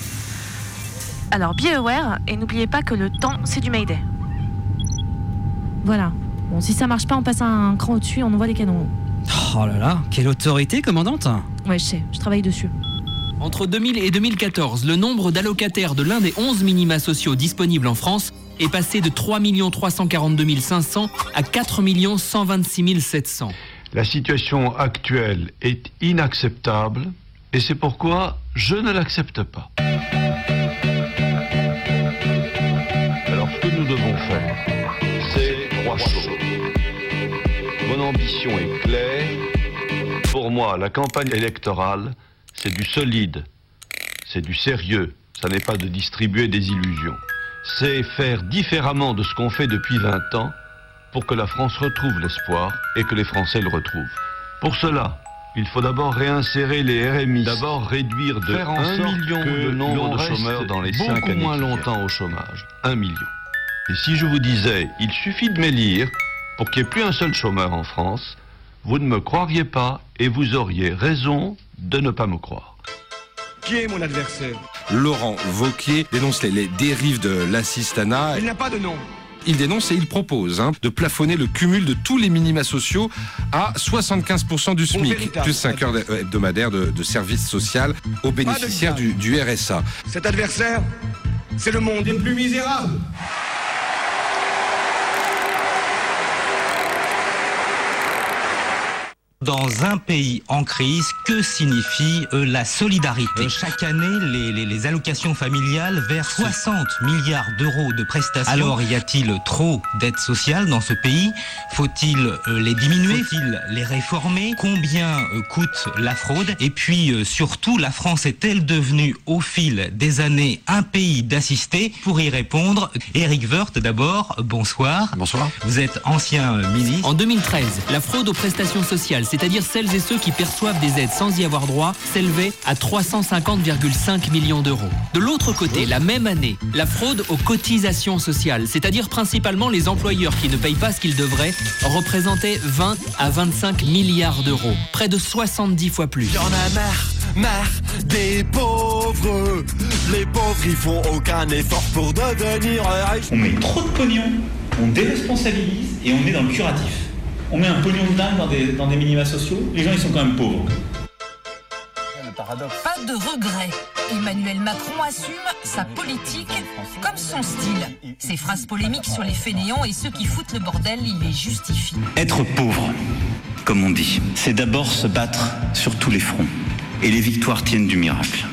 Alors, be aware et n'oubliez pas que le temps, c'est du Mayday. Voilà. Bon, si ça marche pas, on passe un cran au-dessus et on envoie des canons. Oh là là, quelle autorité, commandante Ouais, je sais, je travaille dessus. Entre 2000 et 2014, le nombre d'allocataires de l'un des 11 minima sociaux disponibles en France est passé de 3 342 500 à 4 126 700. La situation actuelle est inacceptable et c'est pourquoi je ne l'accepte pas. Alors ce que nous devons faire, c'est trois choses. Mon ambition est claire. Pour moi, la campagne électorale, c'est du solide, c'est du sérieux, ça n'est pas de distribuer des illusions. C'est faire différemment de ce qu'on fait depuis 20 ans pour que la France retrouve l'espoir et que les Français le retrouvent. Pour cela, il faut d'abord réinsérer les RMI, d'abord réduire de Faire en 1 sorte million que le nombre de chômeurs dans les beaucoup 5 années moins qui longtemps au chômage. 1 million. Et si je vous disais, il suffit de m'élire pour qu'il n'y ait plus un seul chômeur en France, vous ne me croiriez pas et vous auriez raison de ne pas me croire. Qui est mon adversaire? Laurent Vauquier dénonce les, les dérives de l'assistanat. Il n'a pas de nom. Il dénonce et il propose hein, de plafonner le cumul de tous les minima sociaux à 75% du SMIC, plus 5 heures hebdomadaires de, de service social aux bénéficiaires du, du RSA. Cet adversaire, c'est le monde des plus misérables. Dans un pays en crise, que signifie euh, la solidarité? Chaque année, les, les- les allocations familiales versent 60 milliards d'euros de prestations. Alors, y a-t-il trop d'aides sociales dans ce pays? Faut-il euh, les diminuer? Faut-il les réformer? Combien euh, coûte la fraude? Et puis, euh, surtout, la France est-elle devenue, au fil des années, un pays d'assistés Pour y répondre, Eric Woerth, d'abord, bonsoir. Bonsoir. Vous êtes ancien euh, ministre. En 2013, la fraude aux prestations sociales, c'est-à-dire celles et ceux qui perçoivent des aides sans y avoir droit, s'élevait à 350,5 millions d'euros. De l'autre côté, la même année, la fraude aux cotisations sociales, c'est-à-dire principalement les employeurs qui ne payent pas ce qu'ils devraient, représentait 20 à 25 milliards d'euros, près de 70 fois plus. Y'en a marre, marre des pauvres. Les pauvres, ils font aucun effort pour devenir riches. On met trop de pognon, on déresponsabilise et on est dans le curatif. On met un pognon de dingue dans des, dans des minima sociaux, les gens ils sont quand même pauvres. Pas de regret. Emmanuel Macron assume sa politique comme son style. Ses phrases polémiques sur les fainéants et ceux qui foutent le bordel, il les justifie. Être pauvre, comme on dit, c'est d'abord se battre sur tous les fronts. Et les victoires tiennent du miracle.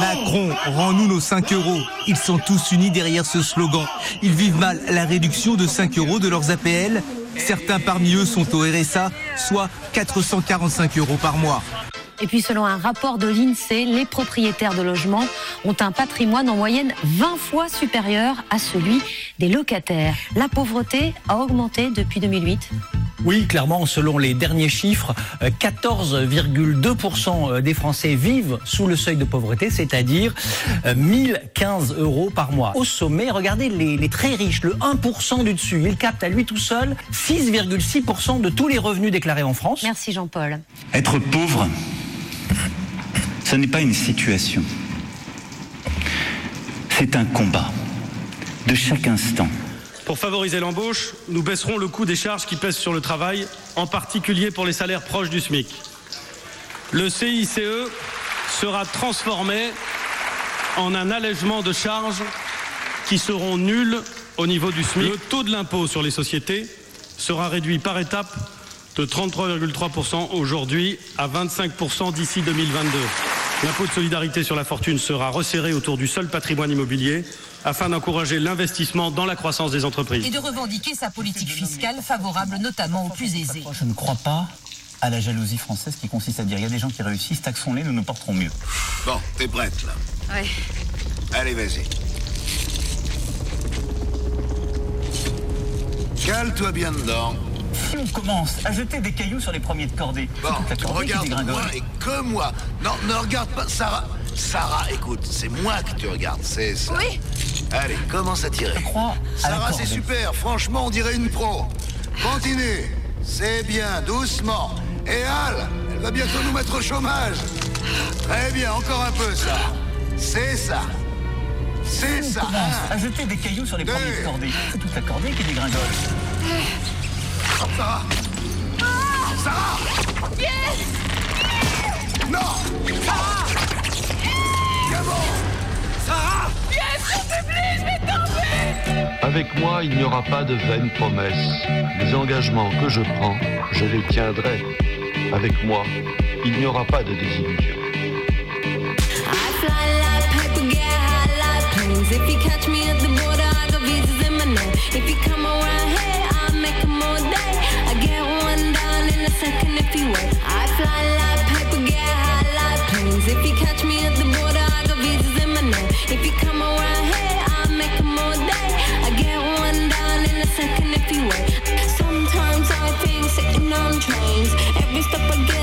Macron, rends-nous nos 5 euros. Ils sont tous unis derrière ce slogan. Ils vivent mal la réduction de 5 euros de leurs APL. Certains parmi eux sont au RSA, soit 445 euros par mois. Et puis selon un rapport de l'INSEE, les propriétaires de logements ont un patrimoine en moyenne 20 fois supérieur à celui des locataires. La pauvreté a augmenté depuis 2008. Oui, clairement, selon les derniers chiffres, euh, 14,2% des Français vivent sous le seuil de pauvreté, c'est-à-dire euh, 1015 euros par mois. Au sommet, regardez les, les très riches, le 1% du dessus. Il capte à lui tout seul 6,6% de tous les revenus déclarés en France. Merci Jean-Paul. Être pauvre, ce n'est pas une situation. C'est un combat de chaque instant. Pour favoriser l'embauche, nous baisserons le coût des charges qui pèsent sur le travail, en particulier pour les salaires proches du SMIC. Le CICE sera transformé en un allègement de charges qui seront nuls au niveau du SMIC. Le taux de l'impôt sur les sociétés sera réduit par étapes de 33,3% aujourd'hui à 25% d'ici 2022. L'impôt de solidarité sur la fortune sera resserré autour du seul patrimoine immobilier afin d'encourager l'investissement dans la croissance des entreprises. Et de revendiquer sa politique fiscale favorable notamment aux plus aisés. Je ne crois pas à la jalousie française qui consiste à dire il y a des gens qui réussissent, taxons-les, nous nous porterons mieux. Bon, t'es prête là Ouais. Allez, vas-y. Cale-toi bien dedans. Si on commence à jeter des cailloux sur les premiers de cordée, Bon, c'est toute la cordée qui regarde dégringole. moi et que moi. Non, ne regarde pas Sarah. Sarah, écoute, c'est moi que tu regardes, c'est ça. Oui. Allez, commence à tirer. Sarah, c'est super. Franchement, on dirait une pro. Continue. C'est bien, doucement. Et Al, elle va bientôt nous mettre au chômage. Très bien, encore un peu, ça. C'est ça. C'est ça. à jeter des cailloux sur les Deux. premiers de cordée, c'est toute la cordée qui dégringole. Sarah Sarah Non Sarah Avec moi, il n'y aura pas de vaines promesses. Les engagements que je prends, je les tiendrai. Avec moi, il n'y aura pas de désillusion. If you come around here, I'll make 'em all day. I get one down in a second if you wait. Sometimes I think sitting on trains. Every step I get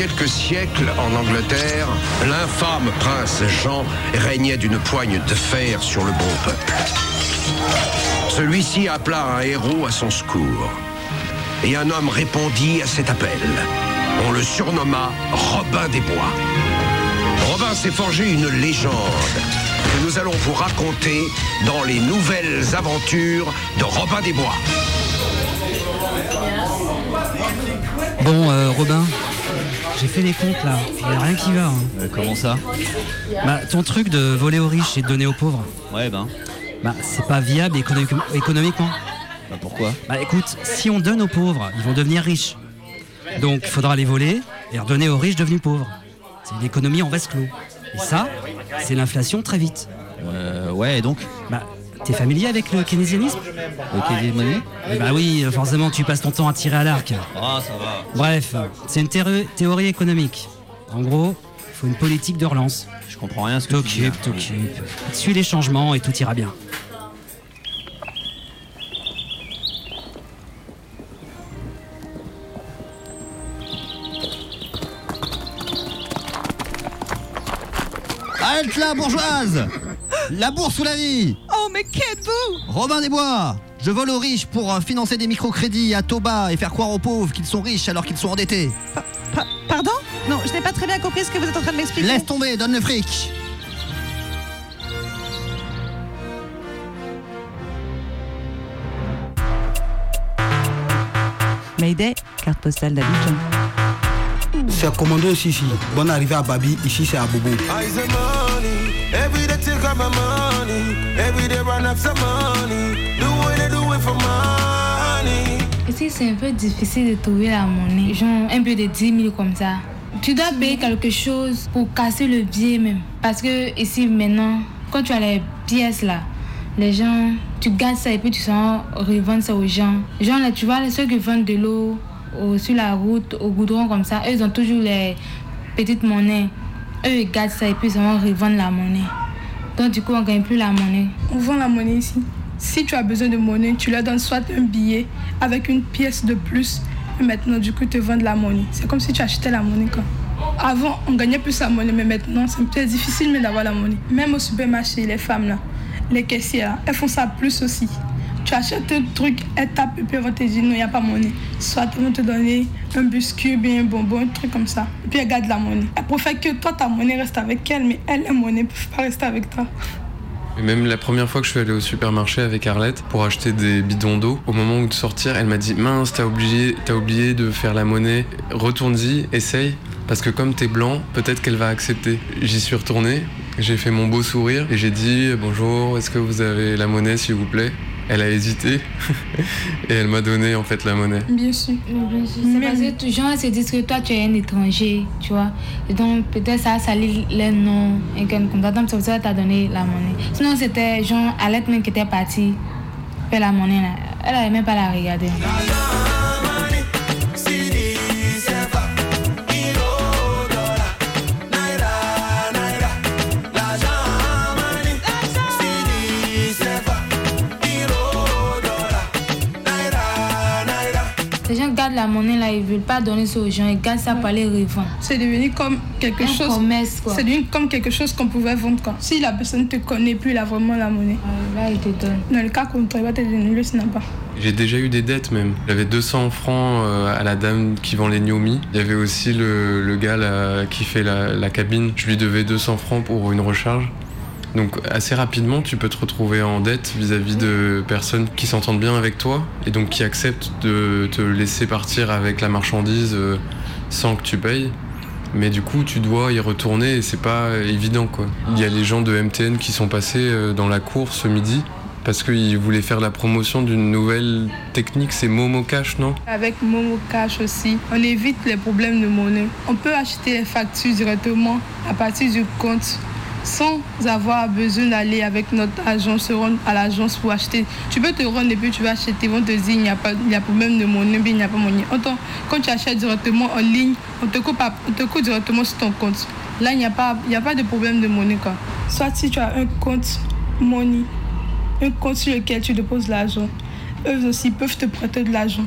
quelques siècles, en Angleterre, l'infâme prince Jean régnait d'une poigne de fer sur le bon peuple. Celui-ci appela un héros à son secours. Et un homme répondit à cet appel. On le surnomma Robin des Bois. Robin s'est forgé une légende que nous allons vous raconter dans les nouvelles aventures de Robin des Bois. Bon, euh, Robin, j'ai fait les comptes là. Il n'y a rien qui va. hein. Euh, comment ça Bah, ton truc de voler aux riches et de donner aux pauvres. Ouais, ben. Bah, c'est pas viable économique- économiquement. Bah, pourquoi Bah, écoute, si on donne aux pauvres, ils vont devenir riches. Donc, il faudra les voler et redonner aux riches devenus pauvres. C'est une économie en vase clos. Et ça, c'est l'inflation très vite. Euh, ouais, et donc t'es familier avec le keynésianisme Le keynésianisme Eh Bah oui, forcément, tu passes ton temps à tirer à l'arc. Ah, ça va. Bref, c'est une théorie, économique. En gros, il faut une politique de relance. Je comprends rien à ce que tu dis. T'occupe, t'occupe. Suis les changements et tout ira bien. Halte là, bourgeoise La bourse ou la vie Oh, mais qu'êtes-vous? Robin des Bois Je vole aux riches pour euh, financer des microcrédits à taux bas et faire croire aux pauvres qu'ils sont riches alors qu'ils sont endettés. Pa- Pardon? Non, je n'ai pas très bien compris ce que vous êtes en train de m'expliquer. Laisse tomber, donne le fric Mayday, carte postale d'Abidjan. C'est commando Sissi. Bonne arrivée à Babi, ici c'est à Bobo. Ici, c'est un peu difficile de trouver la monnaie? Genre, un peu de 10 000 comme ça. Tu dois payer quelque chose pour casser le billet même. Parce que ici, maintenant, quand tu as les pièces là, les gens, tu gardes ça et puis tu sens revendre ça aux gens. Genre, là, tu vois, ceux qui vendent de l'eau au- sur la route, au goudron comme ça, eux, ils ont toujours les petites monnaies. Eux, ils gardent ça et puis ils vont revendre la monnaie. Donc, du coup, on ne gagne plus la monnaie. On vend la monnaie ici. Si tu as besoin de monnaie, tu leur donnes soit un billet avec une pièce de plus. Et maintenant, du coup, ils te vendent la monnaie. C'est comme si tu achetais la monnaie. Quoi. Avant, on gagnait plus la monnaie, mais maintenant, c'est peut-être difficile d'avoir la monnaie. Même au supermarché, les femmes, là, les caissières, elles font ça plus aussi. Tu achètes un truc, elles tapent et puis elles vont te dire non, il n'y a pas monnaie. Soit elles vont te donner un biscuit, bien un bonbon, un truc comme ça. Et puis elles gardent la monnaie. Elles préfèrent que toi, ta monnaie reste avec elle, mais elle, la monnaie ne peut pas rester avec toi. Même la première fois que je suis allé au supermarché avec Arlette pour acheter des bidons d'eau, au moment où de sortir, elle m'a dit mince, t'as oublié, t'as oublié de faire la monnaie. Retourne-y, essaye, parce que comme t'es blanc, peut-être qu'elle va accepter. J'y suis retourné, j'ai fait mon beau sourire et j'ai dit bonjour, est-ce que vous avez la monnaie s'il vous plaît? Elle a hésité et elle m'a donné en fait la monnaie. Bien sûr. C'est parce que les gens se disent que toi tu es un étranger, tu vois. Et donc peut-être ça a sali les noms et comme ça. Donc c'est pour ça as donné la monnaie. Sinon c'était genre Alette même qui était partie faire la monnaie là. Elle n'avait même pas la regarder. Gardent la monnaie là, ils veulent pas donner ça aux gens, ils gardent ça pour aller revendre. C'est devenu comme quelque Un chose. commerce, quoi. C'est devenu comme quelque chose qu'on pouvait vendre. Quoi. Si la personne ne te connaît plus, il a vraiment la monnaie. là, il te donne. Dans le cas contraire, il va te donner le snapper. J'ai déjà eu des dettes même. J'avais 200 francs euh, à la dame qui vend les Gniomi. Il y avait aussi le, le gars là, qui fait la, la cabine. Je lui devais 200 francs pour une recharge. Donc assez rapidement, tu peux te retrouver en dette vis-à-vis de personnes qui s'entendent bien avec toi et donc qui acceptent de te laisser partir avec la marchandise euh, sans que tu payes. Mais du coup, tu dois y retourner et c'est pas évident quoi. Il y a les gens de MTN qui sont passés euh, dans la cour ce midi parce qu'ils voulaient faire la promotion d'une nouvelle technique, c'est Momo Cash, non? Avec Momo Cash aussi, on évite les problèmes de monnaie. On peut acheter les factures directement à partir du compte sans avoir besoin d'aller avec notre agent se rendre à l'agence pour acheter. Tu peux te rendre et puis tu vas acheter, ils vont te dire il n'y a pas il y a problème de monnaie, il a pas quand tu achètes directement en ligne, on te coupe, on te coupe directement sur ton compte. Là, il n'y a, pas- a pas de problème de monnaie. Quoi. Soit si tu as un compte money, un compte sur lequel tu déposes l'argent, eux aussi peuvent te prêter de l'argent.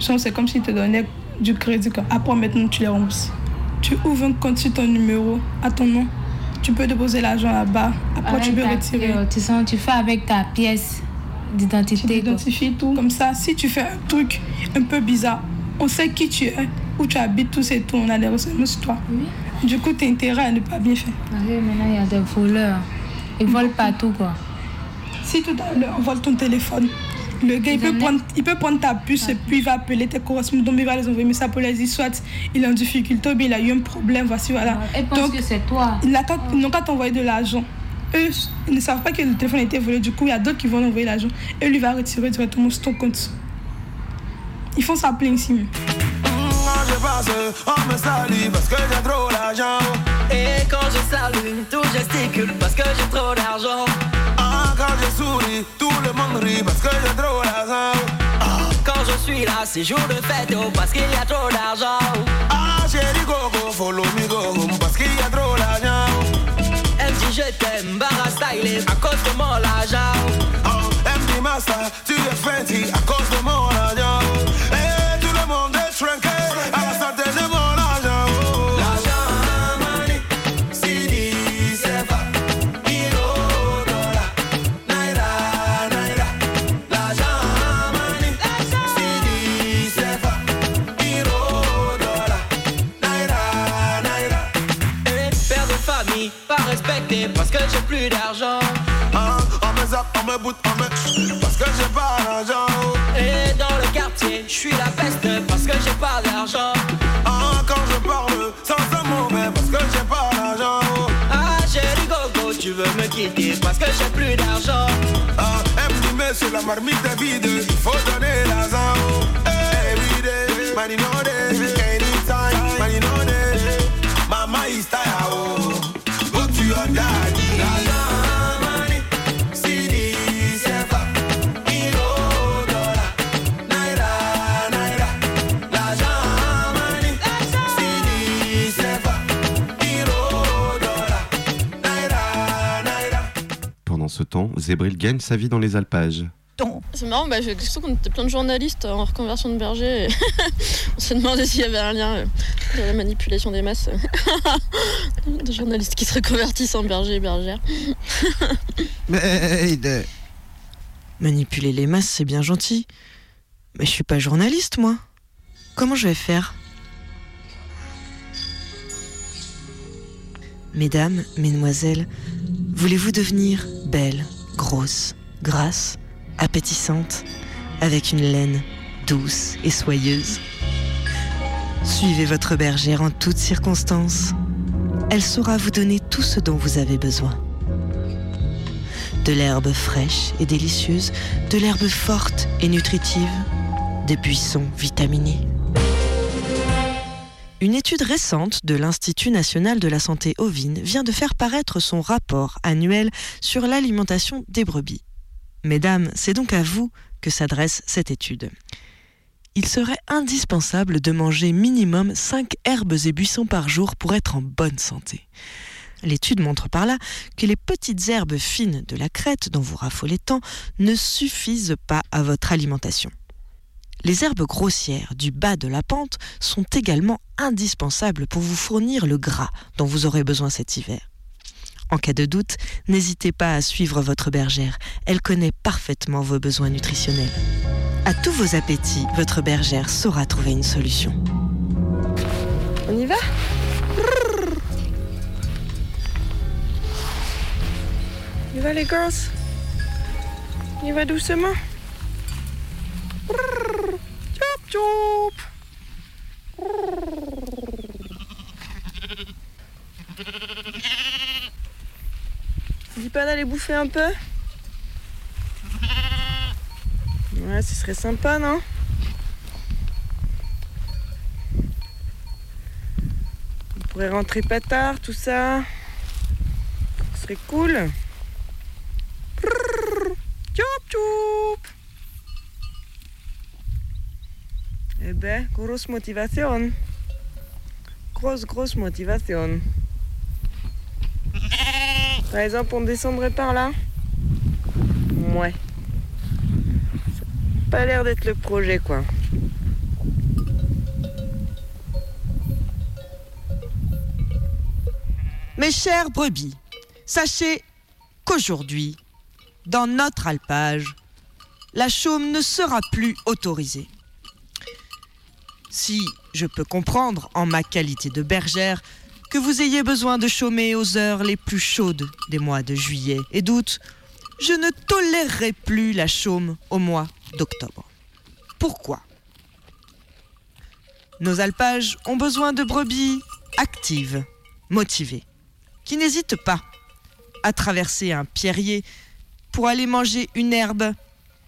C'est comme s'ils te donnaient du crédit. Quoi. Après, maintenant, tu les rembourses. Tu ouvres un compte sur ton numéro, à ton nom. Tu peux déposer l'argent là-bas. Après, tu peux retirer. tu, sens, tu fais avec ta pièce d'identité. Tu t'identifies tout. Comme ça, si tu fais un truc un peu bizarre, on sait qui tu es, où tu habites, tout c'est tout. On a des renseignements sur toi. Du coup, t'as intérêt à ne pas bien faire. maintenant, il y a des voleurs. Ils volent partout, quoi. Si tout à l'heure, on vole ton téléphone, le gars, il peut, prendre, il peut prendre ta puce et puis il va appeler tes correspondants, il va les envoyer message pour les dire soit il est en difficulté bien il a eu un problème, voici, voilà. Elle pense que c'est toi. Ils n'ont qu'à t'envoyer de l'argent. Eux, ils ne savent pas que le téléphone a été volé, du coup, il y a d'autres qui vont envoyer l'argent. Et lui il va retirer directement sur ton compte. Ils font ça plein ici. Quand je passe, on me salue parce que j'ai trop d'argent. Et quand je salue, tout gesticule parce que j'ai trop d'argent. Quand je souris, tout le monde rit parce que j'ai trop d'argent. Ah, Quand je suis là, c'est jour de fête oh, parce qu'il y a trop d'argent. Ah, chérie, go, go, follow me, go home parce qu'il y a trop d'argent. Elle me dit je t'aime, barra stylé à cause de mon argent. Oh, MD Master, tu es fancy à cause de mon argent. Plus d'argent. Ah, on me zappe, on me boot, on me. Parce que j'ai pas d'argent. Et dans le quartier, je suis la peste parce que j'ai pas d'argent. Ah, quand je parle, sans un mauvais parce que j'ai pas d'argent. Ah, chérie Gogo, tu veux me quitter parce que j'ai plus d'argent. Ah, mais sur la marmite vide, il faut donner l'argent. Every day, money temps, Zébril gagne sa vie dans les alpages. C'est marrant, bah, j'ai l'impression qu'on était plein de journalistes en reconversion de berger. et on s'est demandé s'il y avait un lien euh, dans la manipulation des masses. de journalistes qui se reconvertissent en berger et bergères. Mais de- Manipuler les masses, c'est bien gentil. Mais je suis pas journaliste, moi. Comment je vais faire? Mesdames, mesdemoiselles, voulez-vous devenir belle, grosse, grasse, appétissante, avec une laine douce et soyeuse? Suivez votre bergère en toutes circonstances. Elle saura vous donner tout ce dont vous avez besoin. De l'herbe fraîche et délicieuse, de l'herbe forte et nutritive, des buissons vitaminés. Une étude récente de l'Institut national de la santé ovine vient de faire paraître son rapport annuel sur l'alimentation des brebis. Mesdames, c'est donc à vous que s'adresse cette étude. Il serait indispensable de manger minimum 5 herbes et buissons par jour pour être en bonne santé. L'étude montre par là que les petites herbes fines de la crête dont vous raffolez tant ne suffisent pas à votre alimentation. Les herbes grossières du bas de la pente sont également indispensables pour vous fournir le gras dont vous aurez besoin cet hiver. En cas de doute, n'hésitez pas à suivre votre bergère, elle connaît parfaitement vos besoins nutritionnels. À tous vos appétits, votre bergère saura trouver une solution. On y va? Y va les girls y va doucement Dis pas d'aller bouffer un peu? Ouais, ce serait sympa, non? On pourrait rentrer pas tard, tout ça. Ce serait cool. Choup choup Eh ben, grosse motivation. Grosse, grosse motivation. Par exemple, on descendrait par là Ouais. Pas l'air d'être le projet, quoi. Mes chers brebis, sachez qu'aujourd'hui, dans notre alpage, la chaume ne sera plus autorisée. Si je peux comprendre, en ma qualité de bergère, que vous ayez besoin de chômer aux heures les plus chaudes des mois de juillet et d'août, je ne tolérerai plus la chaume au mois d'octobre. Pourquoi? Nos alpages ont besoin de brebis actives, motivées, qui n'hésitent pas à traverser un pierrier pour aller manger une herbe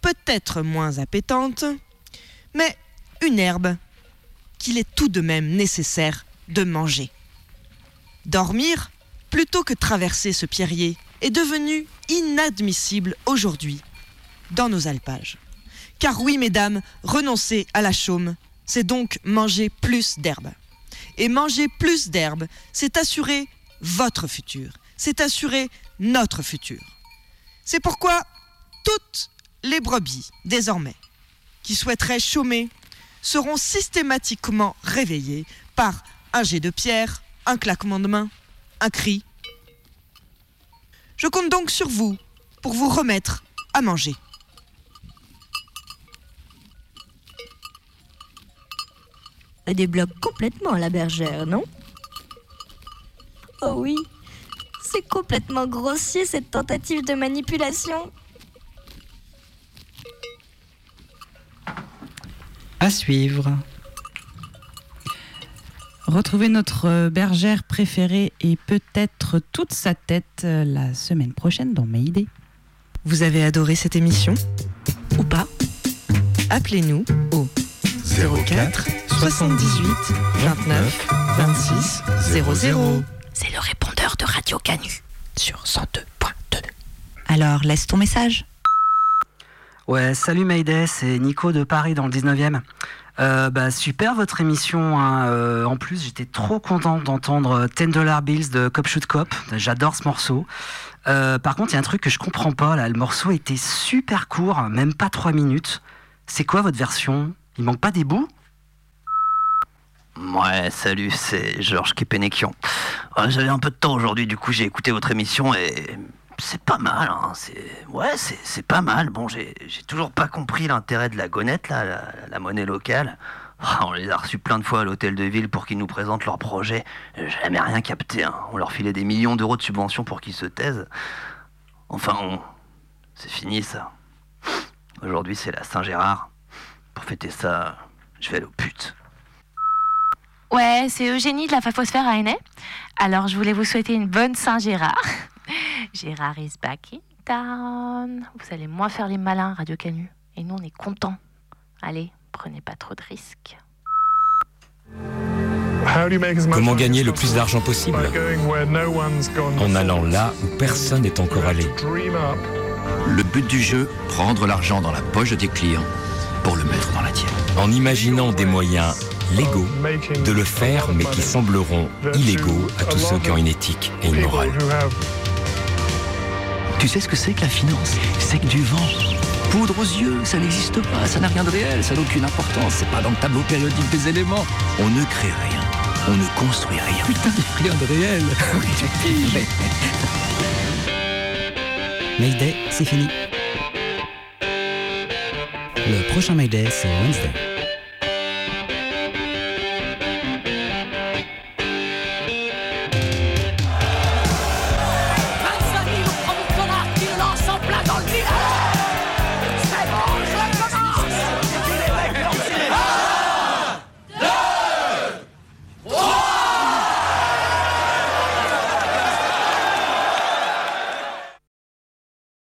peut-être moins appétante, mais une herbe qu'il est tout de même nécessaire de manger. Dormir, plutôt que traverser ce pierrier, est devenu inadmissible aujourd'hui dans nos alpages. Car oui, mesdames, renoncer à la chaume, c'est donc manger plus d'herbe. Et manger plus d'herbe, c'est assurer votre futur, c'est assurer notre futur. C'est pourquoi toutes les brebis, désormais, qui souhaiteraient chômer, seront systématiquement réveillées par un jet de pierre, un claquement de main, un cri. Je compte donc sur vous pour vous remettre à manger. Elle débloque complètement la bergère, non? Oh oui, c'est complètement grossier cette tentative de manipulation. À suivre. Retrouvez notre euh, bergère préférée et peut-être toute sa tête euh, la semaine prochaine dans Mayday. Vous avez adoré cette émission Ou pas? Appelez-nous au 04 78 29 26 00. C'est le répondeur de Radio Canu sur 102.2. Alors, laisse ton message. Ouais, salut Mayday, c'est Nico de Paris dans le 19e. Euh, bah, super votre émission. hein. Euh, en plus, j'étais trop content d'entendre 10 Dollar Bills de Cop Shoot Cop. J'adore ce morceau. Euh, par contre, il y a un truc que je comprends pas. Le morceau était super court, même pas 3 minutes. C'est quoi votre version? Il manque pas des bouts? Ouais, salut, c'est Georges. Ouais, J'avais un peu de temps aujourd'hui, du coup j'ai écouté votre émission et c'est pas mal. Hein. C'est pas mal. Bon, j'ai toujours pas compris l'intérêt de la gonette là, la, monnaie locale. Ah, On les a reçus plein de fois à l'hôtel de ville pour qu'ils nous présentent leurs projets. J'ai jamais rien capté. hein. On leur filait des millions d'euros de subventions pour qu'ils se taisent. Enfin, c'est fini ça. Aujourd'hui, c'est la Saint-Gérard. Pour fêter ça, je vais aller aux putes. Ouais, c'est Eugénie de la Fafosphère à. Alors, je voulais vous souhaiter une bonne Saint-Gérard. Gérard is back in town. Vous allez moins faire les malins, Radio Canu. Et nous, on est contents. Allez, prenez pas trop de risques. Comment gagner le plus d'argent possible? En allant là où personne n'est encore allé. Le but du jeu, prendre l'argent dans la poche de tes clients pour le mettre dans la tienne. En imaginant des moyens légaux de le faire, mais qui sembleront illégaux à tous ceux qui ont une éthique et une morale. Tu sais ce que c'est que la finance? C'est que du vent. Poudre aux yeux, ça n'existe pas, ça n'a rien de réel, ça n'a aucune importance, c'est pas dans le tableau périodique des éléments. On ne crée rien, on ne construit rien. Putain, rien de réel. Mayday, c'est fini. Le prochain Mayday, c'est Wednesday.